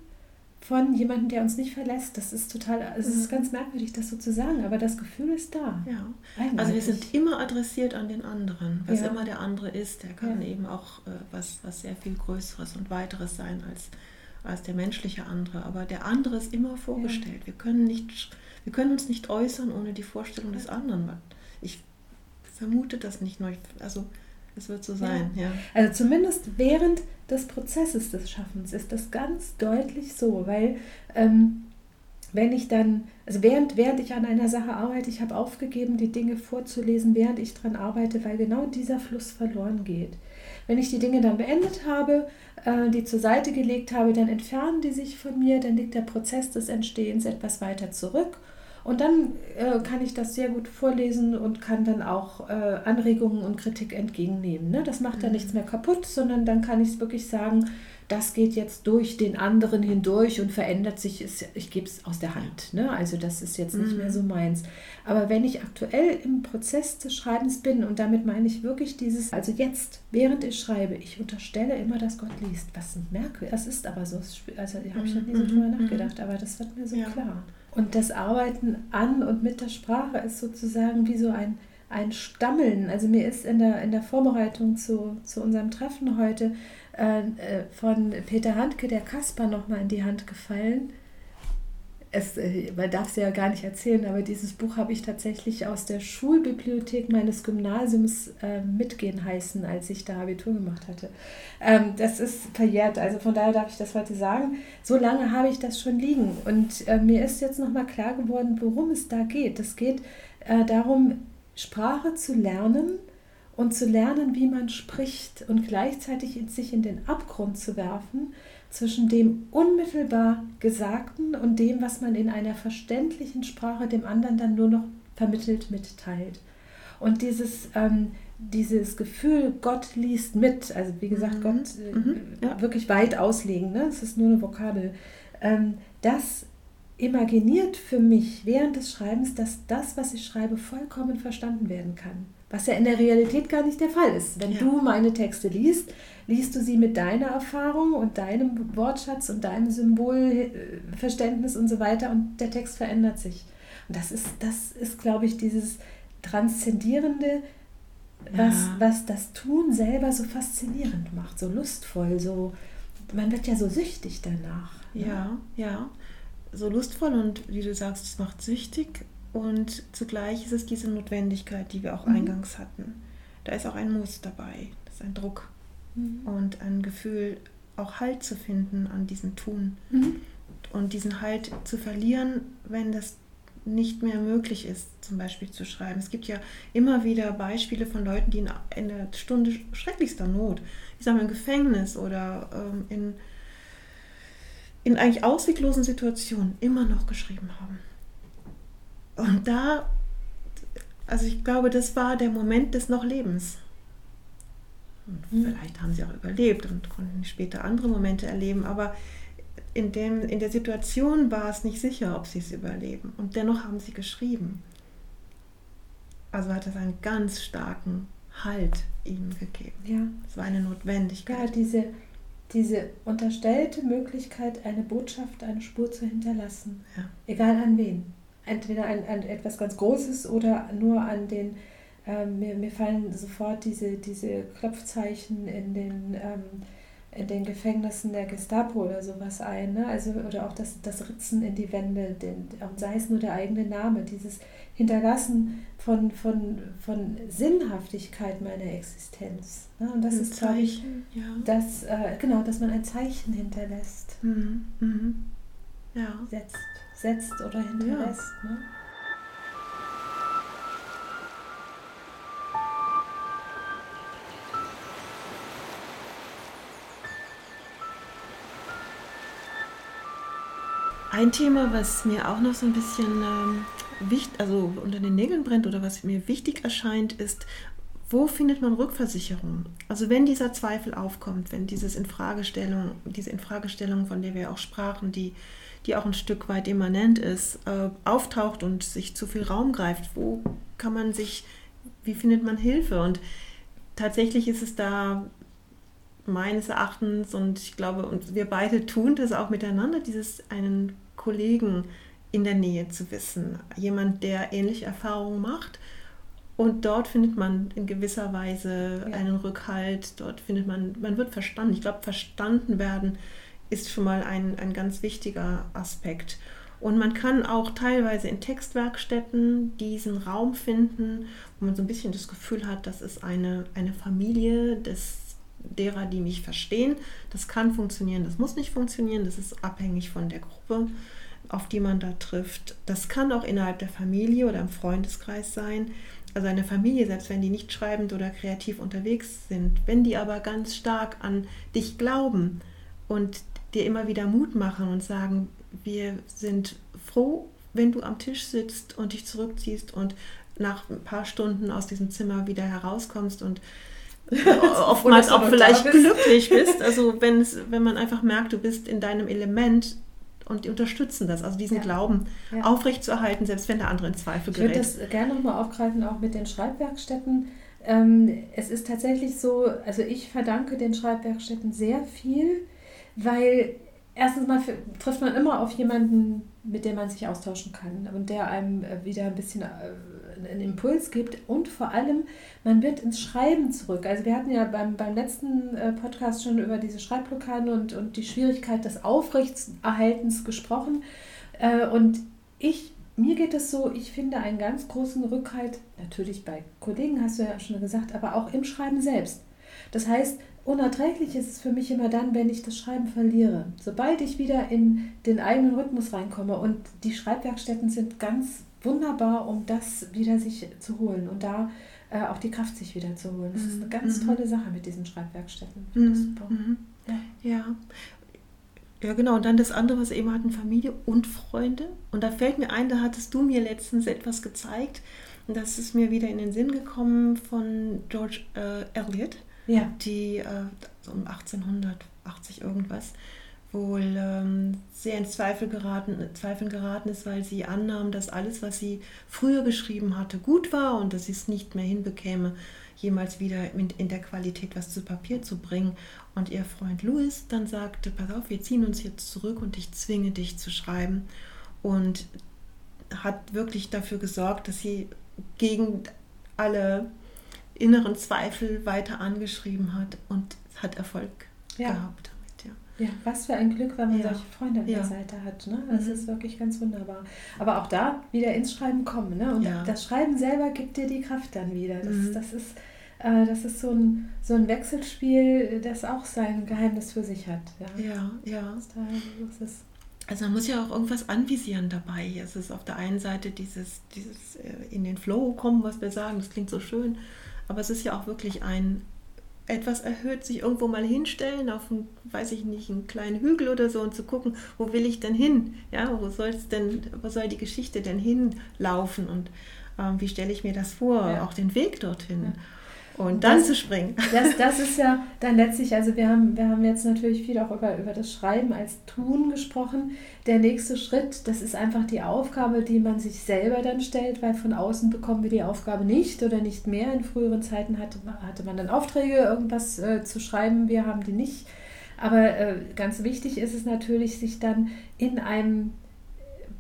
von jemandem, der uns nicht verlässt. Das ist total, es ist mhm. ganz merkwürdig, das so zu sagen, aber das Gefühl ist da. Ja. Also wir sind immer adressiert an den anderen. Was ja. immer der andere ist, der kann ja. eben auch äh, was, was sehr viel Größeres und Weiteres sein als, als der menschliche andere. Aber der andere ist immer vorgestellt. Ja. Wir, können nicht, wir können uns nicht äußern ohne die Vorstellung des anderen. Ich vermute das nicht nur. Also es wird so sein, ja. Also zumindest während des Prozesses des Schaffens ist das ganz deutlich so, weil ähm, wenn ich dann, also während, während ich an einer Sache arbeite, ich habe aufgegeben, die Dinge vorzulesen, während ich daran arbeite, weil genau dieser Fluss verloren geht. Wenn ich die Dinge dann beendet habe, äh, die zur Seite gelegt habe, dann entfernen die sich von mir, dann liegt der Prozess des Entstehens etwas weiter zurück und dann äh, kann ich das sehr gut vorlesen und kann dann auch äh, Anregungen und Kritik entgegennehmen. Ne? Das macht mhm. dann nichts mehr kaputt, sondern dann kann ich es wirklich sagen, das geht jetzt durch den anderen hindurch und verändert sich, ich gebe es aus der Hand. Ne? Also das ist jetzt nicht mhm. mehr so meins. Aber wenn ich aktuell im Prozess des Schreibens bin, und damit meine ich wirklich dieses, also jetzt, während ich schreibe, ich unterstelle immer, dass Gott liest. Was merke, das ist aber so, also da habe ich noch nie so mhm. drüber mhm. nachgedacht, aber das wird mir so ja. klar. Und das Arbeiten an und mit der Sprache ist sozusagen wie so ein, ein Stammeln. Also mir ist in der, in der Vorbereitung zu, zu unserem Treffen heute äh, äh von Peter Handke der Kasper nochmal in die Hand gefallen. Es, äh, man darf es ja gar nicht erzählen, aber dieses Buch habe ich tatsächlich aus der Schulbibliothek meines Gymnasiums äh, mitgehen heißen, als ich da Abitur gemacht hatte. Ähm, das ist verjährt, also von daher darf ich das heute sagen. So lange habe ich das schon liegen und äh, mir ist jetzt nochmal klar geworden, worum es da geht. Es geht äh, darum, Sprache zu lernen und zu lernen, wie man spricht und gleichzeitig in sich in den Abgrund zu werfen zwischen dem unmittelbar Gesagten und dem, was man in einer verständlichen Sprache dem anderen dann nur noch vermittelt mitteilt. Und dieses, ähm, dieses Gefühl, Gott liest mit, also wie gesagt, mhm. Gott äh, mhm. ja. wirklich weit auslegen, ne? es ist nur eine Vokabel, ähm, das imaginiert für mich während des Schreibens, dass das, was ich schreibe, vollkommen verstanden werden kann. Was ja in der Realität gar nicht der Fall ist. Wenn ja. du meine Texte liest, liest du sie mit deiner Erfahrung und deinem Wortschatz und deinem Symbolverständnis und so weiter und der Text verändert sich. Und das ist, das ist glaube ich, dieses Transzendierende, was, ja. was das Tun selber so faszinierend macht, so lustvoll, so man wird ja so süchtig danach. Ne? Ja, ja. So lustvoll und wie du sagst, es macht süchtig und zugleich ist es diese Notwendigkeit, die wir auch mhm. eingangs hatten. Da ist auch ein Muss dabei, das ist ein Druck mhm. und ein Gefühl, auch Halt zu finden an diesem Tun. Mhm. Und diesen Halt zu verlieren, wenn das nicht mehr möglich ist, zum Beispiel zu schreiben. Es gibt ja immer wieder Beispiele von Leuten, die in, in der Stunde schrecklichster Not, ich sage mal im Gefängnis oder ähm, in, in eigentlich ausweglosen Situationen immer noch geschrieben haben. Und da, also ich glaube, das war der Moment des Noch-Lebens. Und mhm. vielleicht haben sie auch überlebt und konnten später andere Momente erleben, aber in, dem, in der Situation war es nicht sicher, ob sie es überleben. Und dennoch haben sie geschrieben. Also hat es einen ganz starken Halt ihnen gegeben. Ja. Es war eine Notwendigkeit. Ja, diese, diese unterstellte Möglichkeit, eine Botschaft, eine Spur zu hinterlassen. Ja. Egal an wen. Entweder an, an etwas ganz Großes oder nur an den ähm, mir, mir fallen sofort diese, diese Klopfzeichen in den, ähm, in den Gefängnissen der Gestapo oder sowas ein. Ne? Also, oder auch das, das Ritzen in die Wände, den, und sei es nur der eigene Name, dieses Hinterlassen von, von, von Sinnhaftigkeit meiner Existenz. Ne? Und das ein ist, glaube ich, ja. das, äh, genau, dass man ein Zeichen hinterlässt. Mhm. Mhm. Ja. Setzt, setzt oder hinterlässt. Ja. Ne? Ein Thema, was mir auch noch so ein bisschen ähm, wichtig, also unter den Nägeln brennt oder was mir wichtig erscheint, ist, wo findet man Rückversicherung? Also wenn dieser Zweifel aufkommt, wenn dieses Infragestellung, diese Infragestellung, von der wir auch sprachen, die, die auch ein Stück weit immanent ist, äh, auftaucht und sich zu viel Raum greift, wo kann man sich, wie findet man Hilfe? Und tatsächlich ist es da meines Erachtens und ich glaube, und wir beide tun das auch miteinander, dieses einen Kollegen in der Nähe zu wissen. Jemand, der ähnliche Erfahrungen macht. Und dort findet man in gewisser Weise ja. einen Rückhalt, dort findet man, man wird verstanden. Ich glaube, verstanden werden ist schon mal ein, ein ganz wichtiger Aspekt. Und man kann auch teilweise in Textwerkstätten diesen Raum finden, wo man so ein bisschen das Gefühl hat, das ist eine, eine Familie des, derer, die mich verstehen. Das kann funktionieren, das muss nicht funktionieren, das ist abhängig von der Gruppe auf die man da trifft. Das kann auch innerhalb der Familie oder im Freundeskreis sein. Also eine Familie, selbst wenn die nicht schreibend oder kreativ unterwegs sind, wenn die aber ganz stark an dich glauben und dir immer wieder Mut machen und sagen, wir sind froh, wenn du am Tisch sitzt und dich zurückziehst und nach ein paar Stunden aus diesem Zimmer wieder herauskommst und (laughs) oftmals auch vielleicht glücklich bist. Also wenn es, wenn man einfach merkt, du bist in deinem Element, und die unterstützen das, also diesen ja. Glauben ja. aufrechtzuerhalten, selbst wenn der andere in Zweifel gerät. Ich würde das gerne nochmal aufgreifen, auch mit den Schreibwerkstätten. Ähm, es ist tatsächlich so, also ich verdanke den Schreibwerkstätten sehr viel, weil erstens mal trifft man immer auf jemanden, mit dem man sich austauschen kann und der einem äh, wieder ein bisschen äh, einen Impuls gibt und vor allem, man wird ins Schreiben zurück. Also wir hatten ja beim, beim letzten äh, Podcast schon über diese Schreibblockaden und, und die Schwierigkeit des Aufrechtserhaltens gesprochen. Äh, und ich, mir geht es so, ich finde einen ganz großen Rückhalt, natürlich bei Kollegen, hast du ja schon gesagt, aber auch im Schreiben selbst. Das heißt, unerträglich ist es für mich immer dann, wenn ich das Schreiben verliere. Sobald ich wieder in den eigenen Rhythmus reinkomme und die Schreibwerkstätten sind ganz wunderbar, um das wieder sich zu holen und da äh, auch die Kraft sich wieder zu holen. Das ist eine ganz mhm. tolle Sache mit diesen Schreibwerkstätten. Mhm. Mhm. Ja. ja. Ja, genau. Und dann das andere, was wir eben hatten, Familie und Freunde. Und da fällt mir ein, da hattest du mir letztens etwas gezeigt. Und das ist mir wieder in den Sinn gekommen von George äh, Eliot, ja. die äh, um 1880 irgendwas wohl ähm, sehr in Zweifel geraten, Zweifeln geraten ist, weil sie annahm, dass alles, was sie früher geschrieben hatte, gut war und dass sie es nicht mehr hinbekäme, jemals wieder in, in der Qualität was zu Papier zu bringen. Und ihr Freund Louis dann sagte, pass auf, wir ziehen uns jetzt zurück und ich zwinge dich zu schreiben. Und hat wirklich dafür gesorgt, dass sie gegen alle inneren Zweifel weiter angeschrieben hat und hat Erfolg ja. gehabt. Ja, was für ein Glück, wenn man ja. solche Freunde an ja. der Seite hat. Ne? Das mhm. ist wirklich ganz wunderbar. Aber auch da wieder ins Schreiben kommen. Ne? Und ja. das Schreiben selber gibt dir die Kraft dann wieder. Das, mhm. das ist, äh, das ist so, ein, so ein Wechselspiel, das auch sein Geheimnis für sich hat. Ja, ja. ja. Das, das ist, also man muss ja auch irgendwas anvisieren dabei. Es ist auf der einen Seite dieses, dieses äh, in den Flow kommen, was wir sagen, das klingt so schön. Aber es ist ja auch wirklich ein etwas erhöht, sich irgendwo mal hinstellen, auf einen, weiß ich nicht, einen kleinen Hügel oder so und zu gucken, wo will ich denn hin? Ja, wo soll es denn, wo soll die Geschichte denn hinlaufen und ähm, wie stelle ich mir das vor? Ja. Auch den Weg dorthin. Ja und dann das, zu springen. (laughs) Das, das ist ja dann letztlich, also wir haben, wir haben jetzt natürlich viel auch über, über das Schreiben als Tun gesprochen. Der nächste Schritt, das ist einfach die Aufgabe, die man sich selber dann stellt, weil von außen bekommen wir die Aufgabe nicht oder nicht mehr. In früheren Zeiten hatte, hatte man dann Aufträge, irgendwas äh, zu schreiben, wir haben die nicht. Aber äh, ganz wichtig ist es natürlich, sich dann in einem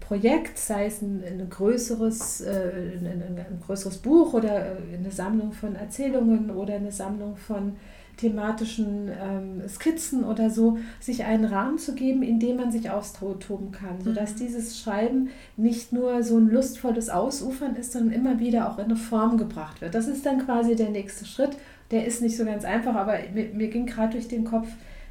Projekt, sei es ein, ein größeres, äh, ein, ein, größeres Buch oder äh, eine Sammlung von Erzählungen oder eine Sammlung von thematischen ähm, Skizzen oder so, sich einen Rahmen zu geben, in dem man sich austoben kann, sodass mhm. dieses Schreiben nicht nur so ein lustvolles Ausufern ist, sondern immer wieder auch in eine Form gebracht wird. Das ist dann quasi der nächste Schritt. Der ist nicht so ganz einfach, aber mir, mir ging gerade durch den Kopf,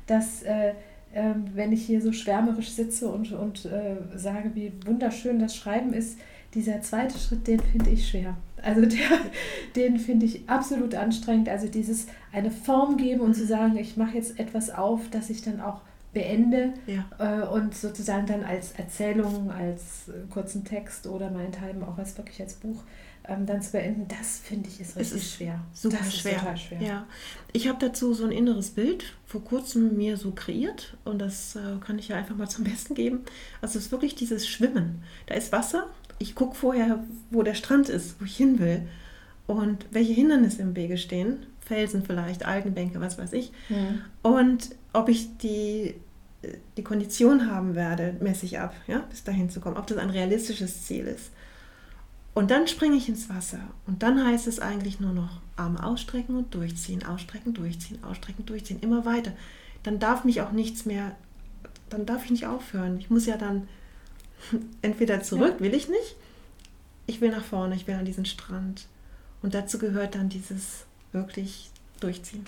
dass äh, ähm, wenn ich hier so schwärmerisch sitze und, und äh, sage, wie wunderschön das Schreiben ist, dieser zweite Schritt, den finde ich schwer. Also der, (laughs) den finde ich absolut anstrengend. Also dieses eine Form geben und zu sagen, ich mache jetzt etwas auf, das ich dann auch beende ja. äh, und sozusagen dann als Erzählung, als äh, kurzen Text oder meinethalben auch als wirklich als Buch ähm, dann zu beenden, das finde ich ist richtig ist schwer. Super das schwer. total schwer. Ja. Ich habe dazu so ein inneres Bild vor kurzem mir so kreiert und das äh, kann ich ja einfach mal zum Besten geben. Also es ist wirklich dieses Schwimmen. Da ist Wasser. Ich gucke vorher, wo der Strand ist, wo ich hin will und welche Hindernisse im Wege stehen. Felsen vielleicht, Algenbänke, was weiß ich. Mhm. Und ob ich die die Kondition haben werde, messe ich ab, ja, bis dahin zu kommen, ob das ein realistisches Ziel ist. Und dann springe ich ins Wasser. Und dann heißt es eigentlich nur noch Arme ausstrecken und durchziehen, ausstrecken, durchziehen, ausstrecken, durchziehen, immer weiter. Dann darf mich auch nichts mehr, dann darf ich nicht aufhören. Ich muss ja dann (laughs) entweder zurück, ja. will ich nicht. Ich will nach vorne, ich will an diesen Strand. Und dazu gehört dann dieses wirklich durchziehen.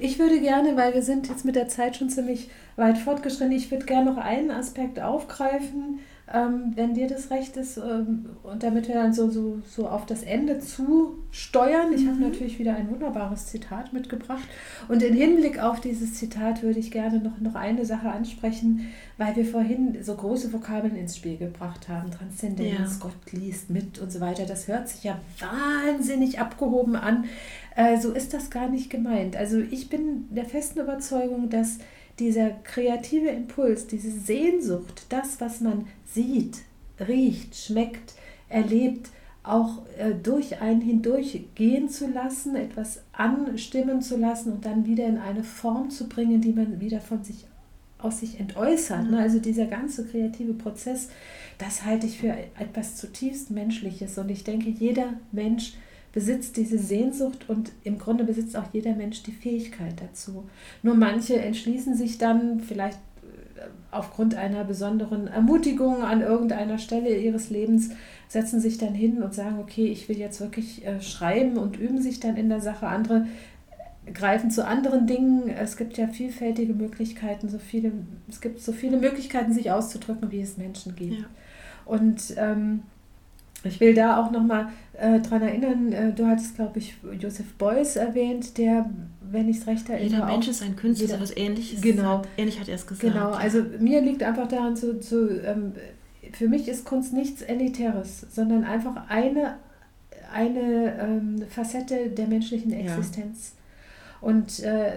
Ich würde gerne, weil wir sind jetzt mit der Zeit schon ziemlich weit fortgeschritten, ich würde gerne noch einen Aspekt aufgreifen, ähm, wenn dir das recht ist, ähm, und damit wir dann so, so, so auf das Ende zu steuern. Ich mhm. habe natürlich wieder ein wunderbares Zitat mitgebracht. Und im Hinblick auf dieses Zitat würde ich gerne noch, noch eine Sache ansprechen, weil wir vorhin so große Vokabeln ins Spiel gebracht haben. Transzendenz, ja. Gott liest mit und so weiter. Das hört sich ja wahnsinnig abgehoben an. Äh, so ist das gar nicht gemeint. Also ich bin der festen Überzeugung, dass dieser kreative Impuls, diese Sehnsucht, das, was man sieht, riecht, schmeckt, erlebt, auch äh, durch einen hindurch gehen zu lassen, etwas anstimmen zu lassen und dann wieder in eine Form zu bringen, die man wieder von sich aus sich entäußert. Mhm. Also dieser ganze kreative Prozess, das halte ich für etwas zutiefst Menschliches. Und ich denke, jeder Mensch besitzt diese Sehnsucht und im Grunde besitzt auch jeder Mensch die Fähigkeit dazu. Nur manche entschließen sich dann vielleicht aufgrund einer besonderen Ermutigung an irgendeiner Stelle ihres Lebens setzen sich dann hin und sagen, okay, ich will jetzt wirklich äh, schreiben und üben sich dann in der Sache. Andere greifen zu anderen Dingen. Es gibt ja vielfältige Möglichkeiten, so viele, es gibt so viele Möglichkeiten, sich auszudrücken, wie es Menschen gibt. Ja. Und ähm, ich will da auch nochmal äh, dran erinnern, äh, du hattest, glaube ich, Joseph Beuys erwähnt, der, wenn ich es recht erinnere. Jeder Mensch ist ein Künstler, jeder, was ähnliches. Genau. Sagt. Ähnlich hat er es gesagt. Genau, also mir liegt einfach daran, zu, zu ähm, für mich ist Kunst nichts Elitäres, sondern einfach eine, eine ähm, Facette der menschlichen Existenz. Ja. Und äh,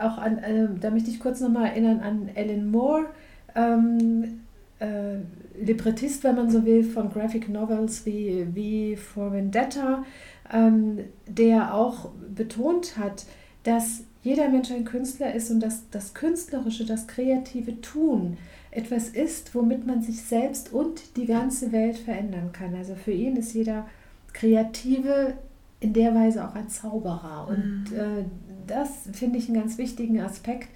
auch an, äh, da möchte ich kurz nochmal erinnern an Ellen Moore. Ähm, äh, Librettist, wenn man so will, von Graphic Novels wie, wie For Vendetta, ähm, der auch betont hat, dass jeder Mensch ein Künstler ist und dass das Künstlerische, das kreative Tun etwas ist, womit man sich selbst und die ganze Welt verändern kann. Also für ihn ist jeder Kreative in der Weise auch ein Zauberer. Und mhm. äh, das finde ich einen ganz wichtigen Aspekt,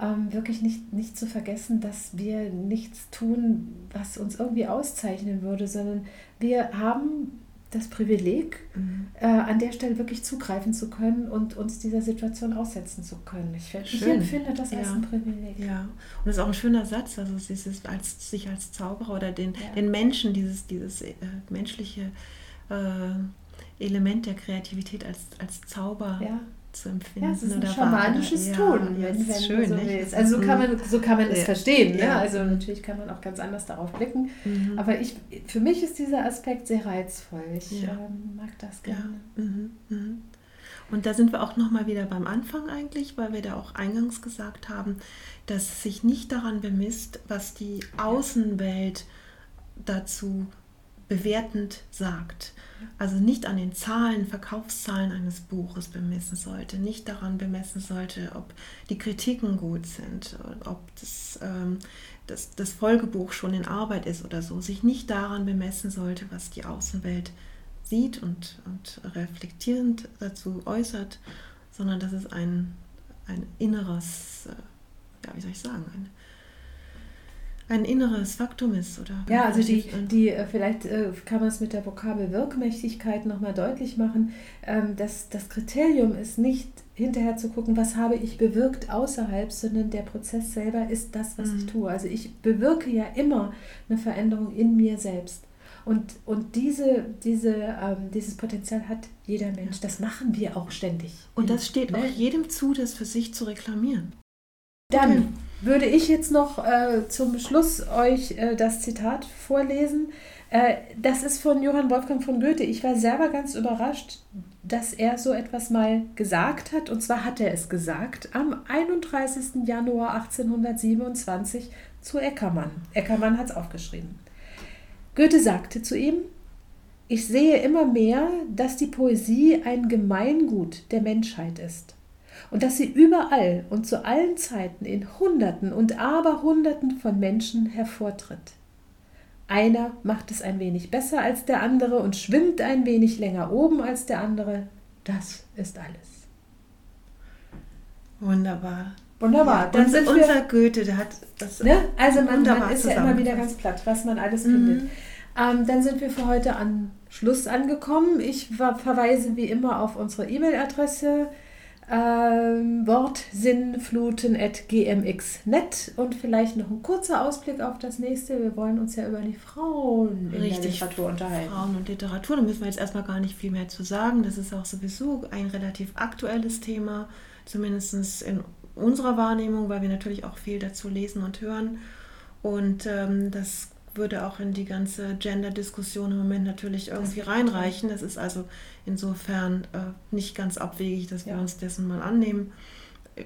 ähm, wirklich nicht, nicht zu vergessen, dass wir nichts tun, was uns irgendwie auszeichnen würde, sondern wir haben das Privileg, mhm. äh, an der Stelle wirklich zugreifen zu können und uns dieser Situation aussetzen zu können. Ich, ich empfinde das ja. als ein Privileg. Ja, und das ist auch ein schöner Satz, also dieses als, sich als Zauberer oder den, ja. den Menschen, dieses, dieses äh, menschliche äh, Element der Kreativität als, als Zauber ja zu empfinden. Ja, es ist ein schamanisches Tun, ja, wenn, wenn schön, so willst. Also so kann man, so kann man es verstehen. Ne? Also natürlich kann man auch ganz anders darauf blicken. Mhm. Aber ich, für mich ist dieser Aspekt sehr reizvoll. Ich ähm, mag das gerne. Mhm. Mhm. Und da sind wir auch nochmal wieder beim Anfang eigentlich, weil wir da auch eingangs gesagt haben, dass es sich nicht daran bemisst, was die Außenwelt dazu bewertend sagt. Also nicht an den Zahlen, Verkaufszahlen eines Buches bemessen sollte, nicht daran bemessen sollte, ob die Kritiken gut sind, ob das, ähm, das, das Folgebuch schon in Arbeit ist oder so, sich nicht daran bemessen sollte, was die Außenwelt sieht und, und reflektierend dazu äußert, sondern dass es ein, ein inneres, äh, ja, wie soll ich sagen, ein, ein inneres Faktum ist, oder? Ja, also die, die äh, vielleicht äh, kann man es mit der Vokabel Wirkmächtigkeit nochmal deutlich machen. Ähm, dass das Kriterium ist nicht hinterher zu gucken, was habe ich bewirkt außerhalb, sondern der Prozess selber ist das, was mhm. ich tue. Also ich bewirke ja immer eine Veränderung in mir selbst. Und, und diese, diese, ähm, dieses Potenzial hat jeder Mensch. Das machen wir auch ständig. Und das steht auch jedem zu, das für sich zu reklamieren. Dann würde ich jetzt noch äh, zum Schluss euch äh, das Zitat vorlesen. Äh, das ist von Johann Wolfgang von Goethe. Ich war selber ganz überrascht, dass er so etwas mal gesagt hat. Und zwar hat er es gesagt am 31. Januar 1827 zu Eckermann. Eckermann hat es aufgeschrieben. Goethe sagte zu ihm, ich sehe immer mehr, dass die Poesie ein Gemeingut der Menschheit ist und dass sie überall und zu allen Zeiten in Hunderten und Aberhunderten von Menschen hervortritt. Einer macht es ein wenig besser als der andere und schwimmt ein wenig länger oben als der andere. Das ist alles. Wunderbar. Wunderbar. Ja, Dann sind unser wir, Goethe, der hat das. Ne? Also man, man ist ja immer wieder ganz platt, was man alles mhm. findet. Ähm, dann sind wir für heute an Schluss angekommen. Ich verweise wie immer auf unsere E-Mail-Adresse ähm, wortsinnfluten.gmx.net und vielleicht noch ein kurzer Ausblick auf das nächste. Wir wollen uns ja über die Frauen in Richtig, der Literatur unterhalten. Frauen und Literatur, da müssen wir jetzt erstmal gar nicht viel mehr zu sagen. Das ist auch sowieso ein relativ aktuelles Thema, zumindest in unserer Wahrnehmung, weil wir natürlich auch viel dazu lesen und hören. Und ähm, das würde auch in die ganze Gender-Diskussion im Moment natürlich irgendwie reinreichen. Das ist also insofern äh, nicht ganz abwegig, dass wir ja. uns dessen mal annehmen.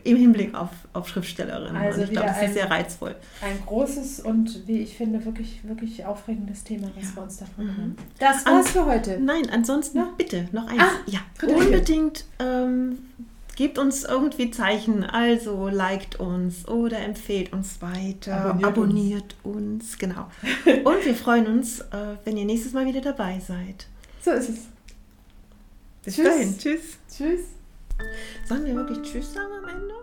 Im Hinblick auf, auf Schriftstellerinnen. Also und ich glaube, das ein, ist sehr reizvoll. Ein großes und wie ich finde, wirklich, wirklich aufregendes Thema, was ja. wir uns davon mhm. haben. Das war's An, für heute. Nein, ansonsten ja? bitte noch eins. Ah, ja, unbedingt ähm, Gebt uns irgendwie Zeichen, also liked uns oder empfehlt uns weiter, abonniert, abonniert uns. uns. genau. (laughs) Und wir freuen uns, äh, wenn ihr nächstes Mal wieder dabei seid. So ist es. Bis Tschüss. dahin. Tschüss. Tschüss. Sollen wir wirklich Tschüss sagen am Ende?